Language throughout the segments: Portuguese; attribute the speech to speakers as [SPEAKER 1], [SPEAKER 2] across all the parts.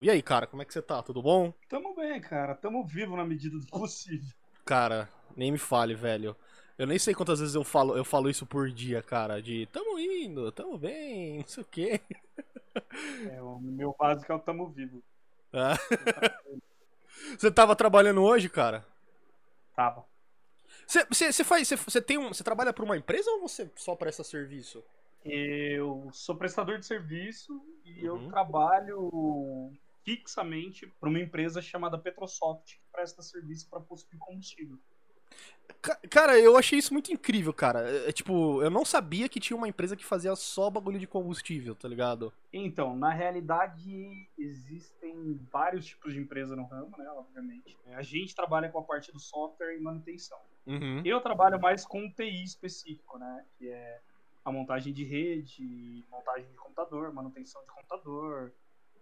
[SPEAKER 1] E aí, cara, como é que você tá? Tudo bom?
[SPEAKER 2] Tamo bem, cara. Tamo vivo na medida do possível.
[SPEAKER 1] Cara, nem me fale, velho. Eu nem sei quantas vezes eu falo, eu falo isso por dia, cara. De tamo indo, tamo bem, não sei o quê.
[SPEAKER 2] É, o meu básico é o tamo vivo.
[SPEAKER 1] Ah. Você tava trabalhando hoje, cara?
[SPEAKER 2] Tava.
[SPEAKER 1] Você, faz. Você, tem um. Você trabalha pra uma empresa ou você só presta serviço?
[SPEAKER 2] Eu sou prestador de serviço e
[SPEAKER 1] Uhum.
[SPEAKER 2] eu trabalho fixamente para uma empresa chamada Petrosoft, que presta serviço para posto de combustível.
[SPEAKER 1] Ca- Cara, eu achei isso muito incrível, cara. É, é, tipo, eu não sabia que tinha uma empresa que fazia só bagulho de combustível, tá ligado?
[SPEAKER 2] Então, na realidade, existem vários tipos de empresa no ramo, né? Obviamente. A gente trabalha com a parte do software e manutenção.
[SPEAKER 1] Uhum.
[SPEAKER 2] Eu trabalho mais com TI específico, né? Que é a montagem de rede, montagem de computador, manutenção de computador,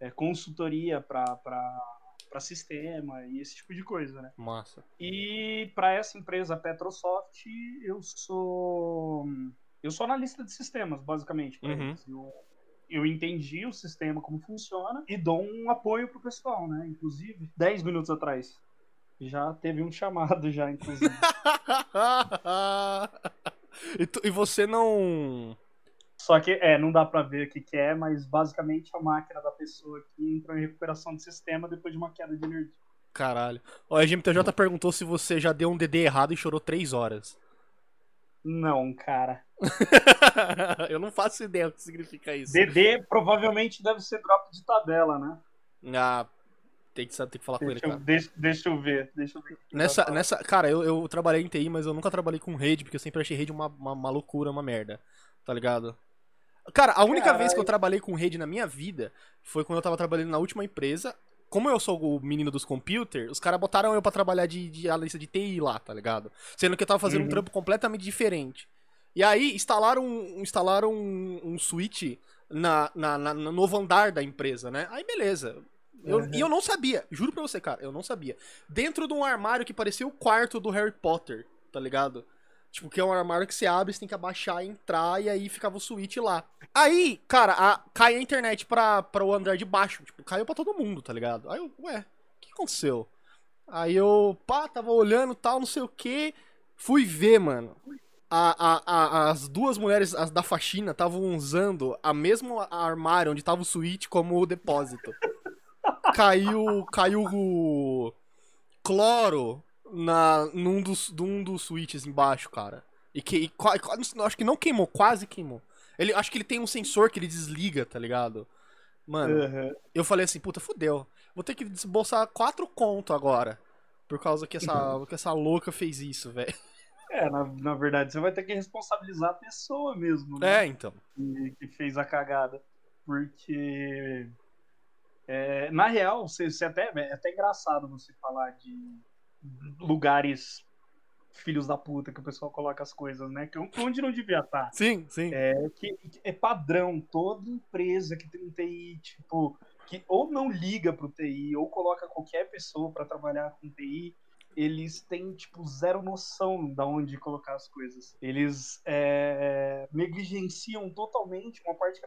[SPEAKER 2] é, consultoria para sistema e esse tipo de coisa, né?
[SPEAKER 1] Massa.
[SPEAKER 2] E para essa empresa Petrosoft, eu sou eu sou analista de sistemas, basicamente.
[SPEAKER 1] Uhum.
[SPEAKER 2] Eu, eu entendi o sistema como funciona e dou um apoio pro pessoal, né? Inclusive, 10 minutos atrás já teve um chamado já, inclusive.
[SPEAKER 1] e, tu- e você não.
[SPEAKER 2] Só que, é, não dá pra ver o que, que é, mas basicamente a máquina da pessoa aqui entrou em recuperação de sistema depois de uma queda de energia.
[SPEAKER 1] Caralho. Ó, a GMTJ perguntou se você já deu um DD errado e chorou 3 horas.
[SPEAKER 2] Não, cara.
[SPEAKER 1] eu não faço ideia do que significa isso.
[SPEAKER 2] DD provavelmente deve ser drop de tabela, né?
[SPEAKER 1] Ah, tem que, tem que falar com ele,
[SPEAKER 2] Deixa eu,
[SPEAKER 1] cara.
[SPEAKER 2] deixa, deixa eu ver. Deixa eu ver que que
[SPEAKER 1] Nessa, nessa, cara, eu, eu trabalhei em TI, mas eu nunca trabalhei com rede, porque eu sempre achei rede uma, uma, uma loucura, uma merda. Tá ligado? Cara, a única vez que eu trabalhei com rede na minha vida foi quando eu tava trabalhando na última empresa. Como eu sou o menino dos computers, os caras botaram eu pra trabalhar de, de analista de TI lá, tá ligado? Sendo que eu tava fazendo um
[SPEAKER 2] Uhum.
[SPEAKER 1] trampo completamente diferente. E aí, instalaram, um- instalaram um, um switch na, na, na- no novo andar da empresa, né? Aí, beleza. Eu-
[SPEAKER 2] Uhum.
[SPEAKER 1] E eu não sabia, juro pra você, cara, eu não sabia. Dentro de um armário que parecia o quarto do Harry Potter, tá ligado? Tipo, que é um armário que você abre, você tem que abaixar e entrar, e aí ficava o switch lá. Aí, cara, a- cai a internet pra, pra o andar de baixo. Tipo, caiu pra todo mundo, tá ligado? Aí eu, ué, o que aconteceu? Aí eu, pá, tava olhando tal, não sei o que. Fui ver, mano. A, a, a- as duas mulheres as da faxina estavam usando a mesmo armário onde tava o switch como depósito. Caiu, caiu o cloro na, num, dos, num dos switches embaixo, cara. E que e qua- acho que não queimou, quase queimou. Ele, acho que ele tem um sensor que ele desliga, tá ligado? Mano,
[SPEAKER 2] Uhum.
[SPEAKER 1] eu falei assim, puta, fudeu. Vou ter que desembolsar quatro conto agora. Por causa que essa, que essa louca fez isso, velho.
[SPEAKER 2] É, na, na verdade, você vai ter que responsabilizar a pessoa mesmo, né?
[SPEAKER 1] É, então.
[SPEAKER 2] Que, que fez a cagada. Porque. é, na real, você, você até, é até engraçado você falar de lugares filhos da puta que o pessoal coloca as coisas, né? Que onde não devia estar.
[SPEAKER 1] Sim, sim.
[SPEAKER 2] É que é padrão, toda empresa que tem um TI, tipo, que ou não liga pro TI, ou coloca qualquer pessoa para trabalhar com TI, eles têm, tipo, zero noção da onde colocar as coisas. Eles é, negligenciam totalmente uma parte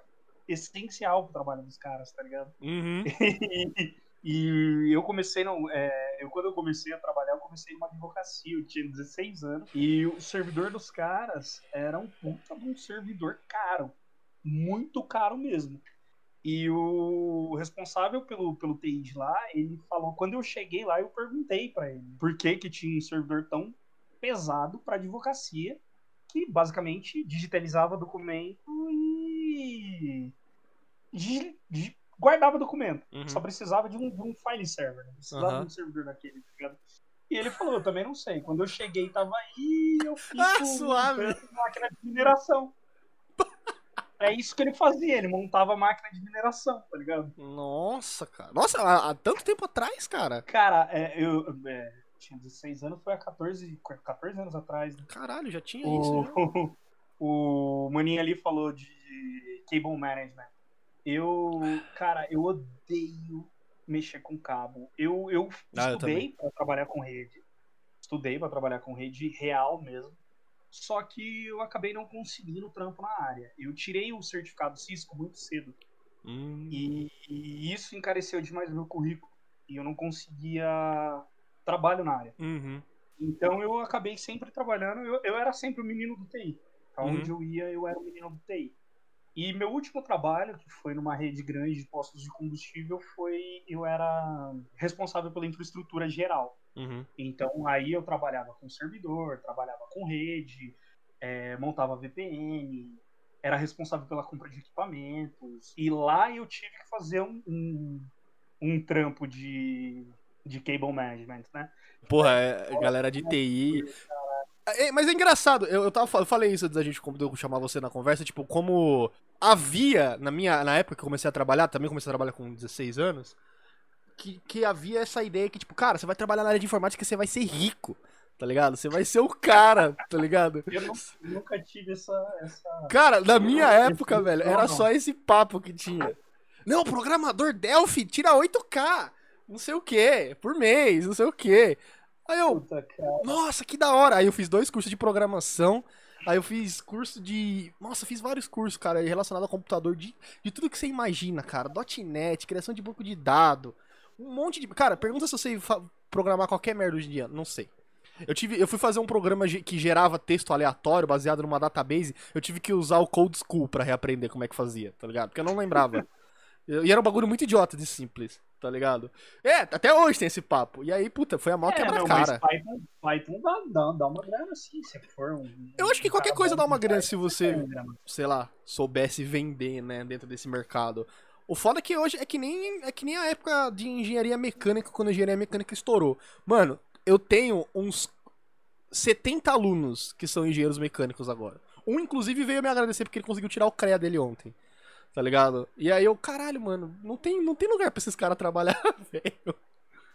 [SPEAKER 2] essencial pro trabalho dos caras, tá ligado?
[SPEAKER 1] Uhum.
[SPEAKER 2] E eu comecei, não, é, eu, quando eu comecei a trabalhar, eu comecei numa advocacia, eu tinha 16 anos, e o servidor dos caras era um puta de um servidor caro, muito caro mesmo. E o responsável pelo, pelo TI de lá, ele falou, quando eu cheguei lá, eu perguntei pra ele por que que tinha um servidor tão pesado pra advocacia, que basicamente digitalizava documento e guardava documento.
[SPEAKER 1] Uhum.
[SPEAKER 2] Só precisava de um, de um file server, né? precisava
[SPEAKER 1] Aham.
[SPEAKER 2] de um servidor daquele, tá ligado? E ele falou, eu também não sei. Quando eu cheguei, tava aí, eu fiz
[SPEAKER 1] Ah, suave.
[SPEAKER 2] máquina de mineração. É isso que ele fazia, ele montava máquina de mineração, tá ligado?
[SPEAKER 1] Nossa, cara. Nossa, há, há tanto tempo atrás, cara.
[SPEAKER 2] Cara, é, eu é, tinha 16 anos, foi há 14, 14 anos atrás. Né?
[SPEAKER 1] Caralho, já tinha isso. Já.
[SPEAKER 2] O, o Maninho ali falou de cable management. Eu, cara, eu odeio mexer com cabo. Eu, eu
[SPEAKER 1] Ah,
[SPEAKER 2] estudei para trabalhar com rede. Estudei para trabalhar com rede real mesmo. Só que eu acabei não conseguindo trampo na área. Eu tirei o certificado Cisco muito cedo.
[SPEAKER 1] Hum.
[SPEAKER 2] E, e isso encareceu demais o meu currículo. E eu não conseguia trabalho na área.
[SPEAKER 1] Uhum.
[SPEAKER 2] Então eu acabei sempre trabalhando. Eu, eu era sempre o menino do TI. Pra
[SPEAKER 1] Uhum.
[SPEAKER 2] onde eu ia, eu era o menino do TI. E meu último trabalho, que foi numa rede grande de postos de combustível, foi eu era responsável pela infraestrutura geral.
[SPEAKER 1] Uhum.
[SPEAKER 2] Então aí eu trabalhava com servidor, trabalhava com rede, eh, montava VPN, era responsável pela compra de equipamentos. E lá eu tive que fazer um, um, um trampo de, de cable management, né?
[SPEAKER 1] Porra, é, galera de TI. É, mas é engraçado, eu, eu, tava, eu falei isso antes da gente quando eu chamar você na conversa, tipo, como havia, na minha na época que eu comecei a trabalhar, também comecei a trabalhar com 16 anos, que, que havia essa ideia que, tipo, cara, você vai trabalhar na área de informática e você vai ser rico, tá ligado? Você vai ser o cara, tá ligado?
[SPEAKER 2] Eu nu- nunca tive essa. essa...
[SPEAKER 1] Cara, na minha época, velho,
[SPEAKER 2] Não,
[SPEAKER 1] era
[SPEAKER 2] não.
[SPEAKER 1] só esse papo que tinha. Não, programador Delphi tira 8K, não sei o que, por mês, não sei o que. Aí eu,
[SPEAKER 2] Puta, cara.
[SPEAKER 1] nossa, que da hora. Aí eu fiz dois cursos de programação. Aí eu fiz curso de. Nossa, fiz vários cursos, cara, relacionado a computador de, de tudo que você imagina, cara. .NET, criação de banco de dados. Um monte de. Cara, pergunta se eu sei programar qualquer merda hoje em dia. Não sei. Eu, tive, eu fui fazer um programa que gerava texto aleatório baseado numa database. Eu tive que usar o Code School pra reaprender como é que fazia, tá ligado? Porque eu não lembrava. E era um bagulho muito idiota de simples, tá ligado? É, até hoje tem esse papo. E aí, puta, foi a maior
[SPEAKER 2] É, não,
[SPEAKER 1] quebra-cara.
[SPEAKER 2] mas Python, Python dá, dá, uma grana sim, se for um.
[SPEAKER 1] Eu acho que
[SPEAKER 2] um
[SPEAKER 1] qualquer
[SPEAKER 2] cara
[SPEAKER 1] coisa dá uma grana se você, sei lá, soubesse vender, né, dentro desse mercado. O foda é que hoje é que nem é que nem a época de engenharia mecânica, quando a engenharia mecânica estourou. Mano, eu tenho uns 70 alunos que são engenheiros mecânicos agora. Um, inclusive, veio me agradecer porque ele conseguiu tirar o CREA dele ontem. Tá ligado? E aí eu, caralho, mano, não tem, não tem lugar pra esses caras trabalhar, velho.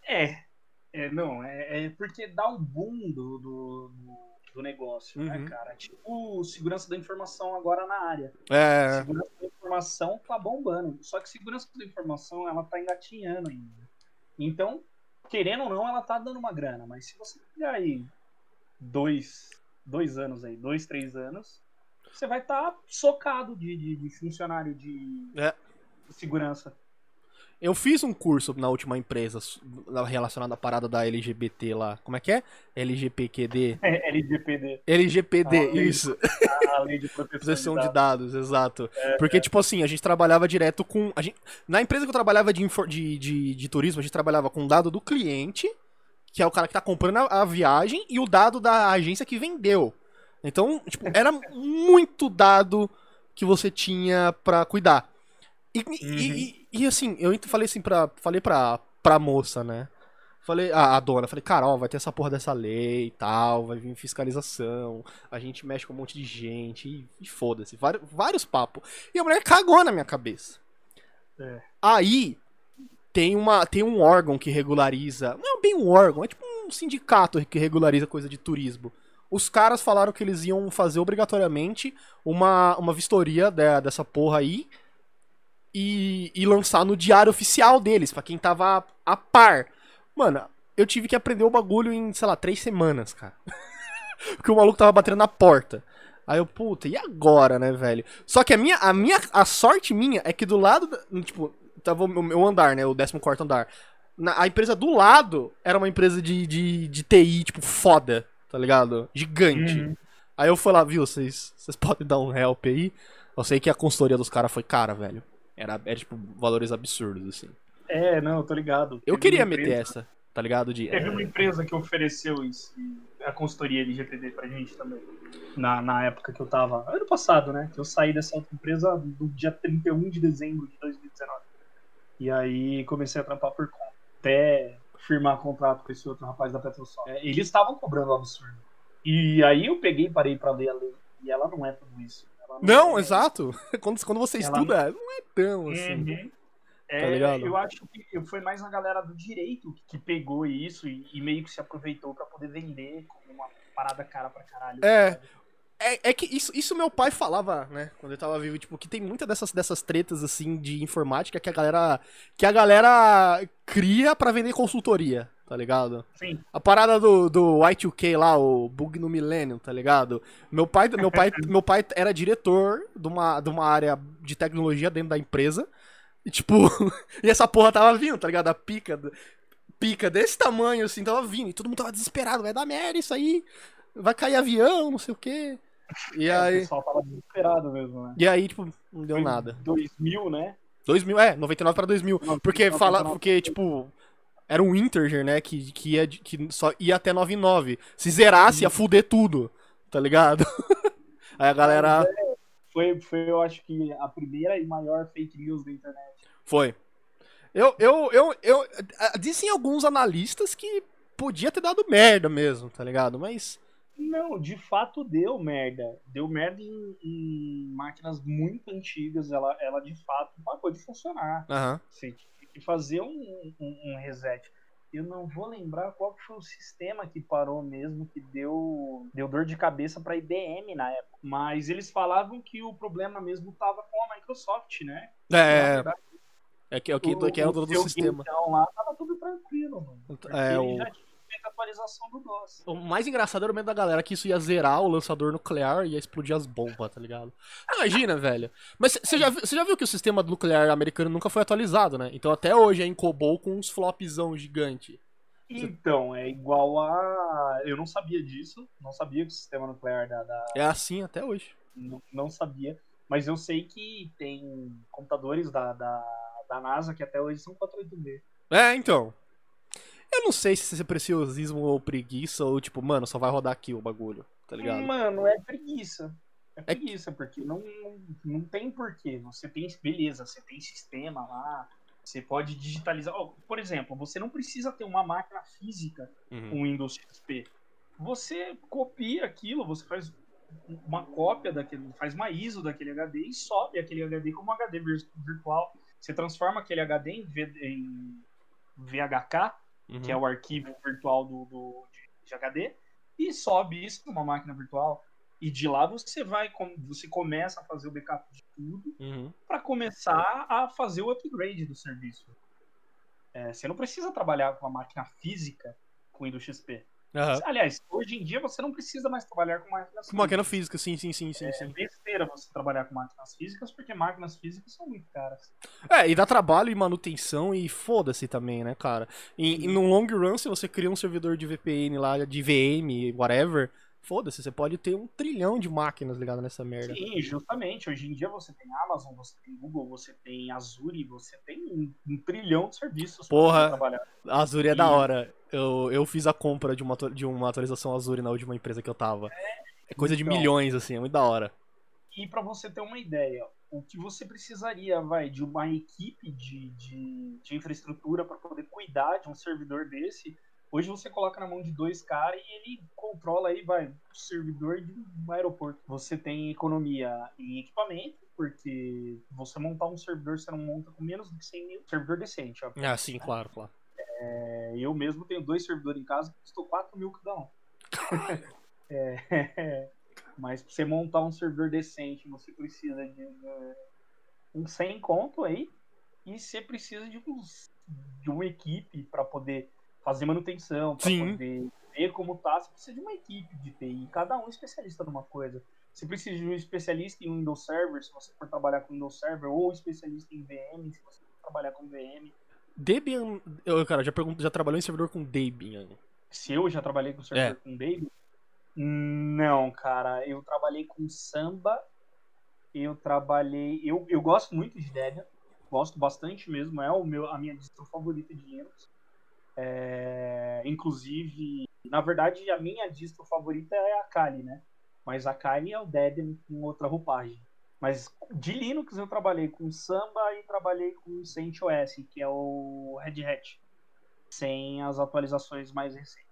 [SPEAKER 2] É, é, não, é, é porque dá o boom do, do, do- do negócio,
[SPEAKER 1] Uhum.
[SPEAKER 2] né, cara? Tipo, segurança da informação agora na área.
[SPEAKER 1] É.
[SPEAKER 2] Segurança da informação tá bombando. Só que segurança da informação, ela tá engatinhando ainda. Então, querendo ou não, ela tá dando uma grana. Mas se você pegar aí dois, dois anos aí, dois, três anos, você vai estar socado de, de, de funcionário de,
[SPEAKER 1] É.
[SPEAKER 2] de segurança.
[SPEAKER 1] Eu fiz um curso na última empresa relacionado à parada da LGBT lá. Como é que é? LGPQD?
[SPEAKER 2] É, LGPD,
[SPEAKER 1] LGPD,
[SPEAKER 2] Ah, lei.
[SPEAKER 1] isso.
[SPEAKER 2] a lei de proteção,
[SPEAKER 1] Proteção
[SPEAKER 2] de dados.
[SPEAKER 1] exato. Porque, tipo assim, a gente trabalhava direto com. A gente, na empresa que eu trabalhava de, de, de, de turismo, a gente trabalhava com o dado do cliente, que é o cara que tá comprando a, a viagem, e o dado da agência que vendeu. Então, tipo, era muito dado que você tinha pra cuidar. E, e-
[SPEAKER 2] Uhum.
[SPEAKER 1] e- e, assim, eu falei assim pra. Falei pra, pra moça, né? Falei, a, a dona, falei, cara, ó, vai ter essa porra dessa lei e tal, vai vir fiscalização, a gente mexe com um monte de gente, e, e foda-se, vários, vários papos. E a mulher cagou na minha cabeça.
[SPEAKER 2] É.
[SPEAKER 1] Aí, tem, uma, tem um órgão que regulariza, não é bem um órgão, é tipo um sindicato que regulariza coisa de turismo. Os caras falaram que eles iam fazer obrigatoriamente uma, uma vistoria de- dessa porra aí e, e lançar no diário oficial deles, pra quem tava a par. Mano, eu tive que aprender o bagulho em, sei lá, três semanas, cara. Porque o maluco tava batendo na porta. Aí eu, puta, e agora, né, velho? Só que a minha, a minha, a sorte minha é que do lado, tipo, tava o meu andar, né, o 14 andar. Na- a empresa do lado era uma empresa de, de, de TI, tipo, foda, tá ligado? Gigante.
[SPEAKER 2] Uhum.
[SPEAKER 1] Aí eu fui lá, viu, vocês podem dar um help aí? Eu sei que a consultoria dos caras foi cara, velho. Era, era, tipo, valores absurdos, assim.
[SPEAKER 2] É, não, eu tô ligado.
[SPEAKER 1] Eu
[SPEAKER 2] Teve
[SPEAKER 1] queria
[SPEAKER 2] uma
[SPEAKER 1] meter
[SPEAKER 2] empresa-
[SPEAKER 1] essa, tá ligado? De,
[SPEAKER 2] Teve uma empresa que ofereceu isso, a consultoria LGPD pra gente também. Na, na época que eu tava. Ano passado, né? Que eu saí dessa outra empresa no dia 31 de dezembro de 2019. E aí comecei a trampar por conta. Até firmar contrato com esse outro rapaz da PetroSol. É, eles estavam cobrando um absurdo. E aí eu peguei e parei pra ler a lei. E ela não é tudo isso. Ela
[SPEAKER 1] Não,
[SPEAKER 2] é-
[SPEAKER 1] exato. Quando, quando você
[SPEAKER 2] Ela-
[SPEAKER 1] estuda, não é tão assim.
[SPEAKER 2] Uhum. É,
[SPEAKER 1] Tá ligado?
[SPEAKER 2] Eu acho que foi mais na galera do direito que pegou isso e, e meio que se aproveitou pra poder vender como uma parada cara pra caralho.
[SPEAKER 1] É. É, é que isso, isso meu pai falava, né, quando ele tava vivo, tipo, que tem muita dessas, dessas tretas, assim, de informática que a galera, que a galera cria pra vender consultoria, tá ligado?
[SPEAKER 2] Sim.
[SPEAKER 1] A parada do, do Y2K lá, o bug no Millennium, tá ligado? Meu pai, meu pai, meu pai era diretor de uma, de uma área de tecnologia dentro da empresa. E tipo, e essa porra tava vindo, tá ligado? A pica, pica desse tamanho, assim, tava vindo. E todo mundo tava desesperado, vai dar merda isso aí. Vai cair avião, não sei o quê. E
[SPEAKER 2] É,
[SPEAKER 1] aí.
[SPEAKER 2] O pessoal tava desesperado mesmo, né?
[SPEAKER 1] E aí, tipo, não deu
[SPEAKER 2] Foi
[SPEAKER 1] nada.
[SPEAKER 2] 2000, né?
[SPEAKER 1] 2000, é, 99 pra 2000.
[SPEAKER 2] Não,
[SPEAKER 1] Porque
[SPEAKER 2] 99
[SPEAKER 1] fala,
[SPEAKER 2] pra
[SPEAKER 1] porque tipo, era um integer, né, que, que, ia, que só ia até 99. Se zerasse, ia fuder tudo, tá ligado? Aí a galera
[SPEAKER 2] Foi, foi, eu acho que a primeira e maior fake news da internet.
[SPEAKER 1] foi. Eu, eu, eu, eu, dizem alguns analistas que podia ter dado merda mesmo, tá ligado? Mas,
[SPEAKER 2] Não, de fato deu merda. Deu merda em, em máquinas muito antigas. Ela, ela de fato parou de funcionar.
[SPEAKER 1] aham.
[SPEAKER 2] Você tinha que fazer um, um, um reset. Eu não vou lembrar qual foi o sistema que parou mesmo, que deu, deu dor de cabeça para IBM na época. Mas eles falavam que o problema mesmo estava com a Microsoft, né?
[SPEAKER 1] É,
[SPEAKER 2] verdade,
[SPEAKER 1] é que, é o que, que é o dono do sistema.
[SPEAKER 2] Então lá tava tudo tranquilo, mano.
[SPEAKER 1] É, o-
[SPEAKER 2] já tinha atualização do DOS.
[SPEAKER 1] O mais engraçado era o medo da galera que isso ia zerar o lançador nuclear e ia explodir as bombas, tá ligado? Imagina, velho. Mas você já, viu- você já viu que o sistema nuclear americano nunca foi atualizado, né? Então até hoje é em COBOL com uns flopzão gigante.
[SPEAKER 2] Então, é igual a. Eu não sabia disso. Não sabia que o sistema nuclear da, da-
[SPEAKER 1] É assim até hoje.
[SPEAKER 2] não, não sabia. Mas eu sei que tem computadores da, da, da NASA que até hoje são 486.
[SPEAKER 1] É, então. Eu não sei se isso é preciosismo ou preguiça, ou tipo, mano, só vai rodar aqui o bagulho, tá ligado?
[SPEAKER 2] Mano, é preguiça. É
[SPEAKER 1] É-
[SPEAKER 2] preguiça, porque não, não, não tem porquê. Você tem, beleza, você tem sistema lá, você pode digitalizar. Ó, por exemplo, você não precisa ter uma máquina física
[SPEAKER 1] Uhum.
[SPEAKER 2] com Windows XP. Você copia aquilo, você faz uma cópia daquele, faz uma ISO daquele HD e sobe aquele HD como HD vir- virtual. Você transforma aquele HD em, V- em VHK,
[SPEAKER 1] Uhum.
[SPEAKER 2] que é o arquivo virtual do, do- de, HD, e sobe isso numa máquina virtual. E de lá você vai, você começa a fazer o backup de tudo
[SPEAKER 1] Uhum.
[SPEAKER 2] para começar a fazer o upgrade do serviço. É, você não precisa trabalhar com a máquina física com Windows XP.
[SPEAKER 1] Aham.
[SPEAKER 2] Aliás, hoje em dia você não precisa mais trabalhar com máquinas
[SPEAKER 1] Com máquina física, sim, sim, sim, sim,
[SPEAKER 2] É
[SPEAKER 1] sim.
[SPEAKER 2] besteira você trabalhar com máquinas físicas, porque máquinas físicas são muito caras.
[SPEAKER 1] É, e dá trabalho e manutenção e foda-se também, né, cara? E, e no long run, se você cria um servidor de VPN lá, de VM, whatever, foda-se, você pode ter um trilhão de máquinas ligadas nessa merda.
[SPEAKER 2] Sim, justamente. Hoje em dia você tem Amazon, você tem Google, você tem Azure, você tem um, um trilhão de serviços pra
[SPEAKER 1] Porra.
[SPEAKER 2] você trabalhar.
[SPEAKER 1] Azure é da
[SPEAKER 2] E-
[SPEAKER 1] hora. Eu, eu fiz a compra de uma, de uma atualização Azure na última empresa que eu tava. É coisa de
[SPEAKER 2] então.
[SPEAKER 1] milhões, assim, é muito da hora.
[SPEAKER 2] E para você ter uma ideia, o que você precisaria, vai, de uma equipe de, de, de infraestrutura para poder cuidar de um servidor desse, hoje você coloca na mão de dois caras e ele controla aí, vai, o servidor de um aeroporto. Você tem economia em equipamento, porque você montar um servidor, você não monta com menos de 100 mil. Servidor decente, ó.
[SPEAKER 1] Ah, sim, claro, claro.
[SPEAKER 2] É, eu mesmo tenho dois servidores em casa que custou 4 mil cada um. É, mas pra você montar um servidor decente, você precisa de é, um 100 conto aí e você precisa de, uns, de uma equipe para poder fazer manutenção, para poder ver como tá. Você precisa de uma equipe de TI, cada um especialista numa coisa. Você precisa de um especialista em Windows Server, se você for trabalhar com Windows Server, ou especialista em VM, se você for trabalhar com VM.
[SPEAKER 1] Debian. Eu, cara, já, pergunto, já trabalhou em servidor com Debian.
[SPEAKER 2] Se eu já trabalhei com servidor
[SPEAKER 1] É.
[SPEAKER 2] com Debian? Não, cara. Eu trabalhei com Samba. Eu trabalhei. Eu, eu gosto muito de Debian. Gosto bastante mesmo. É o meu, a minha distro favorita de Linux. É, inclusive, na verdade, a minha distro favorita é a Kali, né? Mas a Kali é o Debian com outra roupagem. Mas de Linux eu trabalhei com Samba e trabalhei com CentOS, que é o Red Hat. Sem as atualizações mais recentes.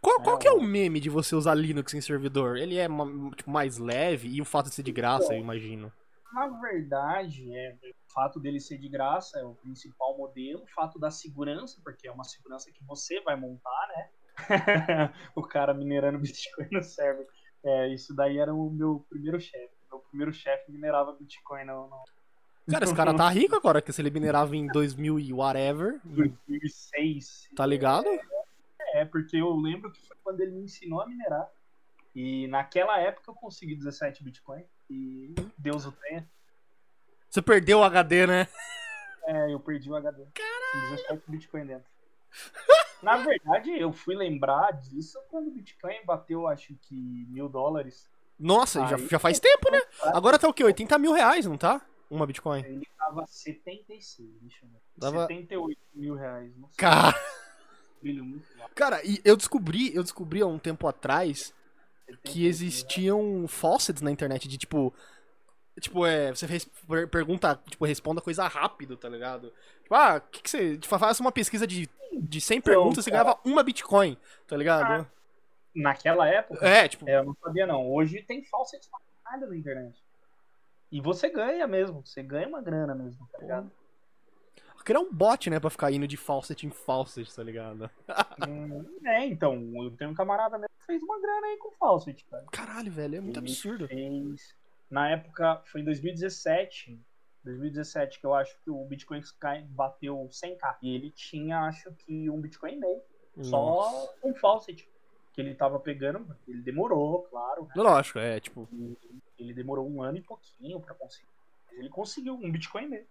[SPEAKER 1] Qual, qual
[SPEAKER 2] É,
[SPEAKER 1] que é
[SPEAKER 2] o-
[SPEAKER 1] meme de você usar Linux em servidor? Ele é tipo, mais leve e o fato de ser de graça, eu imagino.
[SPEAKER 2] Na verdade, é, o fato dele ser de graça é o principal modelo, o fato da segurança, porque é uma segurança que você vai montar, né? o cara minerando Bitcoin no server. É, isso daí era o meu primeiro chefe. Meu primeiro chefe minerava Bitcoin no, no
[SPEAKER 1] Cara, esse cara tá rico agora, que se ele minerava em 2000 e whatever,
[SPEAKER 2] 2006.
[SPEAKER 1] tá ligado?
[SPEAKER 2] É, porque eu lembro que foi quando ele me ensinou a minerar. E naquela época eu consegui 17 Bitcoin. E Deus o tenha.
[SPEAKER 1] Você perdeu o HD, né?
[SPEAKER 2] É, eu perdi o HD. Caralho! 17 Bitcoin dentro. Na verdade, eu fui lembrar disso quando o Bitcoin bateu, acho que, mil dólares.
[SPEAKER 1] Nossa, já,
[SPEAKER 2] Aí-
[SPEAKER 1] já faz tempo, né? Agora tá o quê? 80 mil reais, não tá? Uma Bitcoin.
[SPEAKER 2] Ele tava 76, deixa eu ver.
[SPEAKER 1] Dava-
[SPEAKER 2] 78 mil reais. Não sei.
[SPEAKER 1] Cara,
[SPEAKER 2] Brilho muito lá.
[SPEAKER 1] cara, e eu descobri, eu descobri há um tempo atrás
[SPEAKER 2] 78
[SPEAKER 1] que existiam faucets na internet de tipo. Tipo, é. Você per- pergunta, tipo, responda coisa rápido, tá ligado? Tipo, ah, o que, que você. Tipo, faz uma pesquisa de, de 100 perguntas, você
[SPEAKER 2] cara.
[SPEAKER 1] ganhava uma Bitcoin, tá ligado?
[SPEAKER 2] Ah, Naquela época,
[SPEAKER 1] É, tipo,
[SPEAKER 2] é, eu não sabia não. Hoje tem falsete pra nada na internet. E você ganha mesmo. Você ganha uma grana mesmo, tá ligado?
[SPEAKER 1] criar um bot, né, pra ficar indo de faucet em faucet, tá ligado?
[SPEAKER 2] Hum, é, então, eu tenho um camarada que fez uma grana aí com falsete, cara.
[SPEAKER 1] Caralho, velho, é muito
[SPEAKER 2] Ele
[SPEAKER 1] absurdo.
[SPEAKER 2] fez- Na época, foi em 2017. 2017 que eu acho que o Bitcoin Sky bateu 100k. E ele tinha, acho que, um Bitcoin e meio. Só um faucet. Que ele tava pegando. Ele demorou, claro. né?
[SPEAKER 1] Lógico, é, tipo,
[SPEAKER 2] Ele demorou um ano e pouquinho pra conseguir. Mas ele conseguiu um Bitcoin e meio.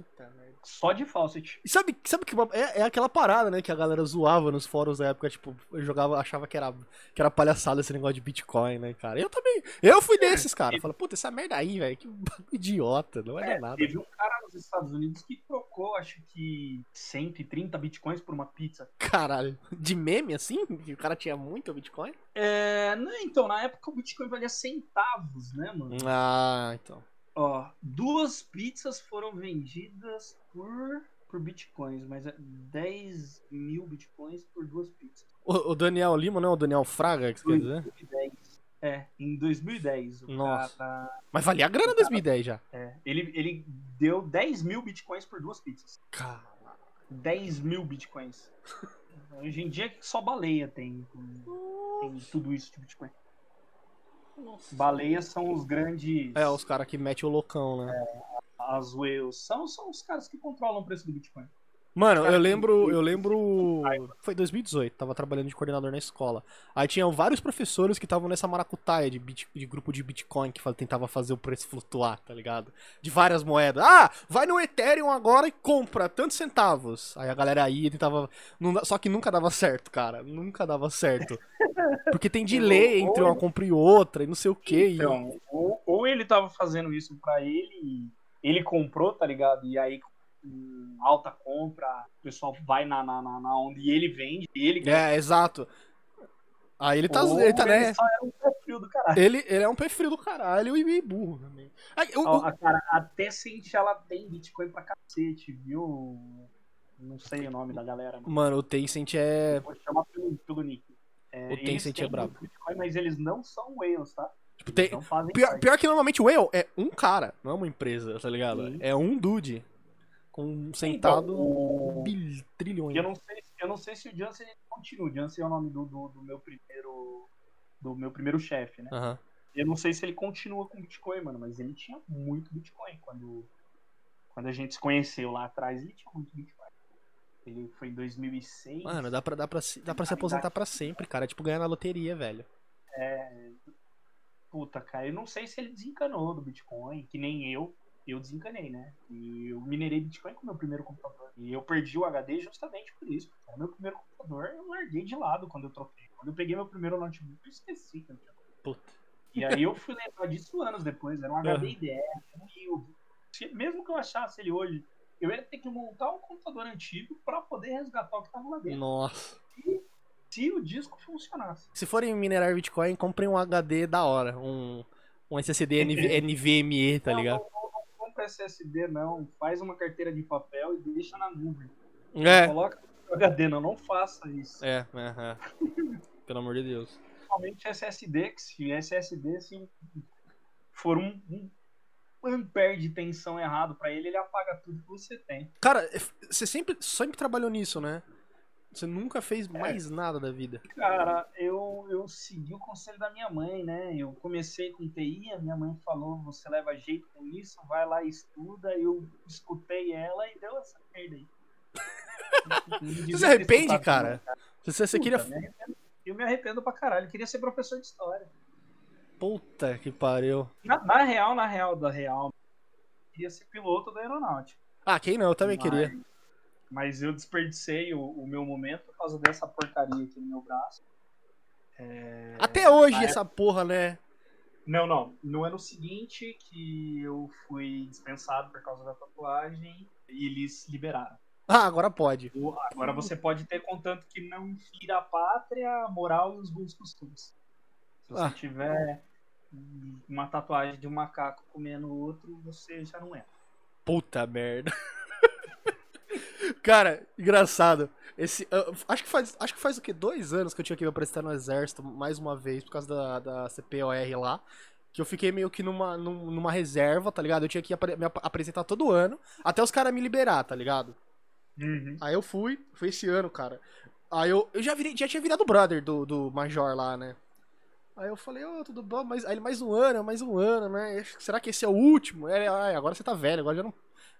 [SPEAKER 1] Puta merda.
[SPEAKER 2] Só de faucet.
[SPEAKER 1] E sabe, sabe que uma- é, é aquela parada, né, que a galera zoava nos fóruns da época, tipo, eu jogava, achava que era, que era palhaçada esse negócio de Bitcoin, né, cara? Eu também, eu fui desses, cara. Falei, puta, essa merda aí, velho, que bagulho idiota, não é,
[SPEAKER 2] É,
[SPEAKER 1] nada.
[SPEAKER 2] teve um cara nos Estados Unidos que trocou, acho que 130 bitcoins por uma pizza.
[SPEAKER 1] Caralho, de meme assim? Que o cara tinha muito Bitcoin?
[SPEAKER 2] É, não, então, na época o Bitcoin valia centavos, né, mano?
[SPEAKER 1] Ah, então.
[SPEAKER 2] Ó, duas pizzas foram vendidas por, por bitcoins, mas é 10 mil bitcoins por duas pizzas.
[SPEAKER 1] O, o Daniel Lima, não é o Daniel Fraga, que você quer dizer?
[SPEAKER 2] 2010. É, em 2010. O
[SPEAKER 1] Nossa.
[SPEAKER 2] cara,
[SPEAKER 1] Mas valia a grana em 2010 já.
[SPEAKER 2] é, ele, ele deu 10 mil bitcoins por duas pizzas.
[SPEAKER 1] Cara,
[SPEAKER 2] 10 mil bitcoins. Hoje em dia só baleia tem, tem tudo isso de bitcoin. Baleias são os grandes.
[SPEAKER 1] é, os caras que metem o loucão, né?
[SPEAKER 2] As whales. São, são os caras que controlam o preço do bitcoin.
[SPEAKER 1] Mano, eu lembro, eu lembro. Foi 2018, tava trabalhando de coordenador na escola. Aí tinham vários professores que estavam nessa maracutaia de, bit- de grupo de Bitcoin que tentava fazer o preço flutuar, tá ligado? De várias moedas. Ah, vai no Ethereum agora e compra tantos centavos. Aí a galera ia e tentava. não dá- só que nunca dava certo, cara. Nunca dava certo. Porque tem delay entre uma compra e outra e não sei o que.
[SPEAKER 2] Então, ou, ou ele tava fazendo isso pra ele, ele comprou, tá ligado? E aí, com alta compra, o pessoal vai na, na, na, na onde ele vende, ele ganha.
[SPEAKER 1] É, exato. Aí ele tá. Ele, tá, né?
[SPEAKER 2] só era um
[SPEAKER 1] ele, ele é um pé frio do caralho e meio burro também. Aí, o-
[SPEAKER 2] Ó, a cara, até Sente ela tem Bitcoin pra cacete, viu? Não sei o nome da galera. Mano.
[SPEAKER 1] Mano, o Tencent é.
[SPEAKER 2] Vou chamar pelo, pelo nick. É,
[SPEAKER 1] O Tencent é brabo.
[SPEAKER 2] Bitcoin, mas eles não são whales, tá?
[SPEAKER 1] Tipo, tem, pior, pior que normalmente o Whale é um cara, não é uma empresa, tá ligado?
[SPEAKER 2] Sim.
[SPEAKER 1] É um dude. Com sentado
[SPEAKER 2] Então, o-
[SPEAKER 1] bil- trilhões.
[SPEAKER 2] Eu não sei, eu não sei se o Jansen continua. O Jansen é o nome do, do, do meu primeiro do meu primeiro chefe, né?
[SPEAKER 1] Aham.
[SPEAKER 2] Eu não sei se ele continua com Bitcoin, mano, mas ele tinha muito Bitcoin quando quando a gente se conheceu lá atrás, ele tinha muito Bitcoin. Ele foi em 2006.
[SPEAKER 1] Mano, dá pra, dá, pra, se- dá pra se aposentar pra sempre, cara. É tipo ganhar na loteria, velho.
[SPEAKER 2] Puta, cara, eu não sei se ele desencanou do Bitcoin, que nem eu. Eu desencanei, né? E eu minerei Bitcoin com o meu primeiro computador. E eu perdi o HD justamente por isso. Era meu primeiro computador, eu larguei de lado quando eu troquei. Quando eu peguei meu primeiro notebook, eu esqueci que eu tinha.
[SPEAKER 1] Puta.
[SPEAKER 2] E aí eu fui lembrar disso anos depois. Era um HD um Yildiz. Se- Mesmo que eu achasse ele hoje, eu ia ter que montar um computador antigo pra poder resgatar o que tava lá dentro.
[SPEAKER 1] Nossa.
[SPEAKER 2] Se o disco funcionasse.
[SPEAKER 1] Se forem minerar Bitcoin, comprem um HD da hora. Um, um SSD NV, NVMe, tá ligado?
[SPEAKER 2] Não, não, não compra SSD, não. Faz uma carteira de papel e deixa na nuvem.
[SPEAKER 1] É.
[SPEAKER 2] Coloca no HD, não, não faça isso.
[SPEAKER 1] É, é, é. Pelo amor de Deus.
[SPEAKER 2] Principalmente SSD, que se SSD se for um, um ampere de tensão errado pra ele, ele apaga tudo que você tem.
[SPEAKER 1] Cara, você sempre, sempre trabalhou nisso, né? Você nunca fez mais nada da vida.
[SPEAKER 2] Cara, eu, eu segui o conselho da minha mãe, né? Eu comecei com TI, a minha mãe falou, você leva jeito com isso, vai lá e estuda. Eu escutei ela e deu essa merda aí.
[SPEAKER 1] Você se arrepende, cara? Você, você queria.
[SPEAKER 2] me arrependo. Eu me arrependo pra caralho. Eu queria ser professor de história.
[SPEAKER 1] Puta que pariu.
[SPEAKER 2] Na, na real, na real, da real, queria ser piloto da aeronáutica.
[SPEAKER 1] Ah, quem não? Eu também
[SPEAKER 2] Mas-
[SPEAKER 1] queria.
[SPEAKER 2] Mas eu desperdicei o, o meu momento por causa dessa porcaria aqui no meu braço. É,
[SPEAKER 1] Até hoje essa porra, né?
[SPEAKER 2] Não, não. No ano seguinte que eu fui dispensado por causa da tatuagem e eles liberaram.
[SPEAKER 1] Ah, agora pode.
[SPEAKER 2] Agora você pode ter contanto que não fira a pátria, a moral e os bons costumes. Se você
[SPEAKER 1] Ah.
[SPEAKER 2] tiver uma tatuagem de um macaco comendo outro, você já não é.
[SPEAKER 1] Puta merda. Cara, engraçado. Esse, eu- acho, que faz, acho que faz o quê? Dois anos que eu tinha que me apresentar no exército mais uma vez por causa da, da CPOR lá. Que eu fiquei meio que numa, num- numa reserva, tá ligado? Eu tinha que apre- me ap- apresentar todo ano, até os caras me liberar, tá ligado? Aí eu fui, foi esse ano, cara. Aí eu, eu já, virei, já tinha virado brother do, do Major lá, né? Aí eu falei, ô, tudo bom? Mas, aí ele, mais um ano, mais um ano, né? Será que esse é o último? Aí Ele, "Ai, agora você tá velho, agora já não,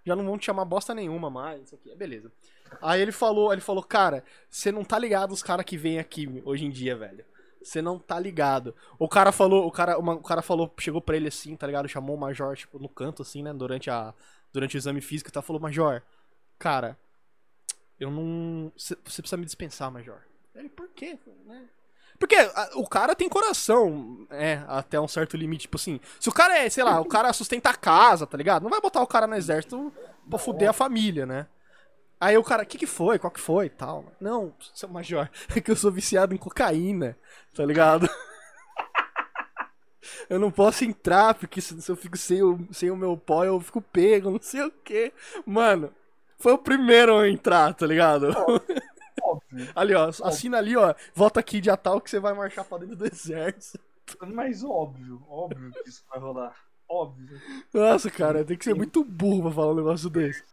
[SPEAKER 1] já não vão te chamar bosta nenhuma mais, isso aqui. Beleza. Aí ele falou, ele falou, cara, você não tá ligado os caras que vêm aqui hoje em dia, velho. Você não tá ligado. O cara falou, o cara, uma- o cara falou, chegou pra ele assim, tá ligado? Chamou o Major, tipo, no canto, assim, né? Durante, a, durante o exame físico, tá? Falou, Major, cara, eu não. Você precisa me dispensar, Major. Ele, por quê? Né? Porque a- o cara tem coração, é, até um certo limite. Tipo assim, se o cara é, sei lá, o cara sustenta a casa, tá ligado? Não vai botar o cara no exército pra fuder a família, né? Aí o cara, o que que foi? Qual que foi tal? Não, seu major, é que eu sou viciado em cocaína, tá ligado? Eu não posso entrar, porque se, se eu fico sem o, sem o meu pó, eu fico pego, não sei o quê. Mano, foi o primeiro a entrar, tá ligado? Ali, ó, assina ali, ó, volta aqui dia tal que você vai marchar pra dentro do exército.
[SPEAKER 2] Mas óbvio, óbvio que isso vai rolar. Óbvio.
[SPEAKER 1] Nossa, cara, tem que ser muito burro pra falar um negócio desse.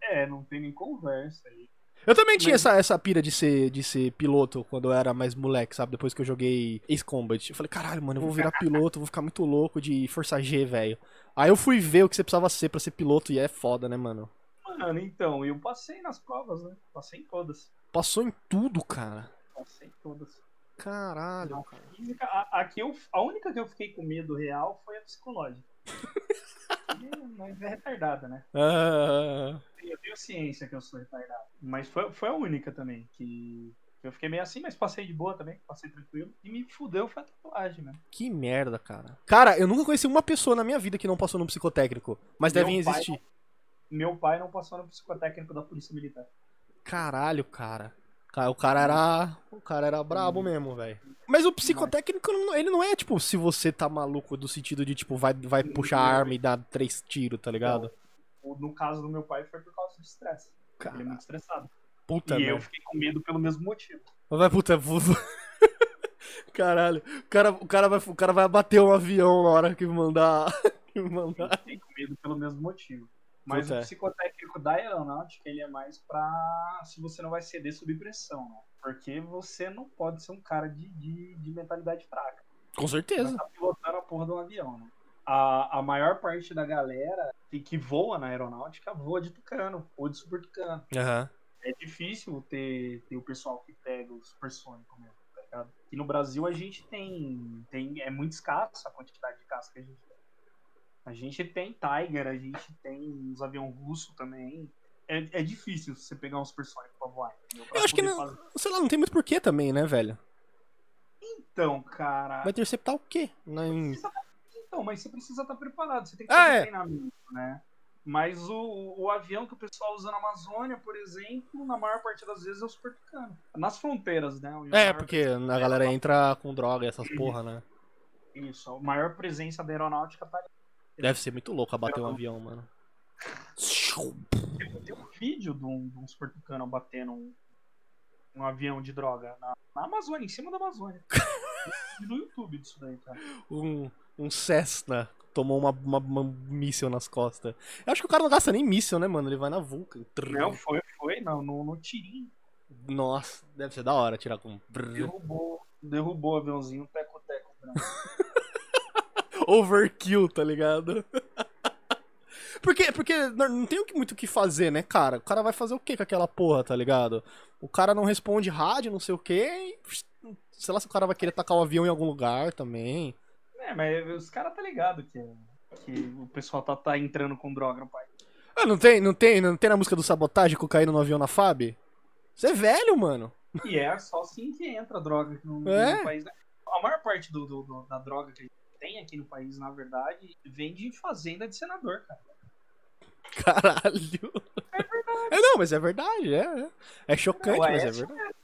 [SPEAKER 2] É, não tem nem conversa aí.
[SPEAKER 1] Eu também tinha
[SPEAKER 2] Mas-
[SPEAKER 1] essa, essa pira de ser, de ser piloto quando eu era mais moleque, sabe? Depois que eu joguei Ace Combat. Eu falei, caralho, mano, eu vou virar piloto, vou ficar muito louco de Força G, velho. Aí eu fui ver o que você precisava ser pra ser piloto e é foda, né, mano?
[SPEAKER 2] Mano, então, eu passei nas provas, né? Passei em todas.
[SPEAKER 1] Passou em tudo, cara.
[SPEAKER 2] Passei em todas.
[SPEAKER 1] Caralho,
[SPEAKER 2] Na
[SPEAKER 1] cara.
[SPEAKER 2] física, a, a, eu, a única que eu fiquei com medo real foi a psicológica. Mas é retardada, né?
[SPEAKER 1] Ah,
[SPEAKER 2] Eu tenho ciência que eu sou retardado. Mas foi, foi a única também que eu fiquei meio assim, mas passei de boa também, passei tranquilo. E me fudeu foi a tatuagem, mano.
[SPEAKER 1] que merda, cara. Cara, eu nunca conheci uma pessoa na minha vida que não passou num psicotécnico. Mas
[SPEAKER 2] Meu
[SPEAKER 1] devem
[SPEAKER 2] pai
[SPEAKER 1] existir.
[SPEAKER 2] Meu pai não passou no psicotécnico da Polícia Militar.
[SPEAKER 1] Caralho, cara. Ca- O cara era. O cara era brabo mesmo, velho. Mas o psicotécnico, não- ele não é tipo se você tá maluco do sentido de tipo, vai, vai puxar a arma e dar três tiros, tá ligado?
[SPEAKER 2] No caso do meu pai foi por causa de estresse. Ele é muito estressado.
[SPEAKER 1] puta
[SPEAKER 2] e eu
[SPEAKER 1] merda.
[SPEAKER 2] fiquei com medo pelo mesmo motivo.
[SPEAKER 1] Vai, puta. vou- Caralho. O cara, o, cara vai, o cara vai bater um avião na hora que mandar. que
[SPEAKER 2] Eu
[SPEAKER 1] mandar.
[SPEAKER 2] fiquei com medo pelo mesmo motivo. Mas
[SPEAKER 1] Puta.
[SPEAKER 2] o psicotécnico da aeronáutica, ele é mais pra se você não vai ceder sob pressão, né? Porque você não pode ser um cara de, de, de mentalidade fraca.
[SPEAKER 1] Com
[SPEAKER 2] Você
[SPEAKER 1] certeza.
[SPEAKER 2] estar pilotando a porra de um avião, né? A, a maior parte da galera que, que voa na aeronáutica voa de tucano ou de super tucano.
[SPEAKER 1] Aham.
[SPEAKER 2] É difícil ter, ter o pessoal que pega o supersônico mesmo, tá ligado? E no Brasil a gente tem, tem. É muito escasso a quantidade de caça que a gente tem. A gente tem Tiger, a gente tem os aviões russos também. É, é difícil você pegar um supersônico pra voar. entendeu? Pra
[SPEAKER 1] Eu acho que não.
[SPEAKER 2] fazer-
[SPEAKER 1] Sei lá, não tem muito porquê também, né, velho?
[SPEAKER 2] Então, cara.
[SPEAKER 1] Vai interceptar o quê? Na- em-
[SPEAKER 2] precisa- Então, mas você precisa estar preparado, você tem que
[SPEAKER 1] Ah,
[SPEAKER 2] fazer
[SPEAKER 1] é.
[SPEAKER 2] treinamento, né? Mas o, o avião que o pessoal usa na Amazônia, por exemplo, na maior parte das vezes é o super tucano. Nas fronteiras, né?
[SPEAKER 1] É, porque a galera entra com droga e essas porra, né?
[SPEAKER 2] Isso, a maior presença da aeronáutica tá ali.
[SPEAKER 1] Deve ser muito louco abater um avião, mano.
[SPEAKER 2] Tem um vídeo de um, de um super tucano batendo um, um avião de droga na, na Amazônia, em cima da Amazônia. No YouTube disso daí, cara.
[SPEAKER 1] Um, um Cessna tomou uma, uma, uma míssil nas costas. Eu acho que o cara não gasta nem míssil, né, mano? Ele vai na Vulcan. Trrr.
[SPEAKER 2] Não, foi, foi, não, no, no tirinho.
[SPEAKER 1] Nossa, deve ser da hora tirar com.
[SPEAKER 2] Derrubou, derrubou o aviãozinho, teco-teco branco.
[SPEAKER 1] Overkill, tá ligado? Porque, porque não tem muito o que fazer, né, cara? O cara vai fazer o que com aquela porra, tá ligado? O cara não responde rádio, não sei o que. Sei lá se o cara vai querer tacar o avião em algum lugar também.
[SPEAKER 2] É, mas os caras tá ligado que, que o pessoal tá, tá entrando com droga no país.
[SPEAKER 1] Ah, não tem, não tem, não tem na música do Sabotagem cocaína no avião na FAB? Você é velho, mano.
[SPEAKER 2] E é só assim que entra a droga no,
[SPEAKER 1] É?
[SPEAKER 2] no país. né? A maior parte do, do- do- da droga que a gente tem aqui no país, na verdade, vem de fazenda de senador, cara.
[SPEAKER 1] Caralho. É, não, mas é verdade, é. É, é chocante,
[SPEAKER 2] O
[SPEAKER 1] mas é
[SPEAKER 2] Aécio
[SPEAKER 1] verdade.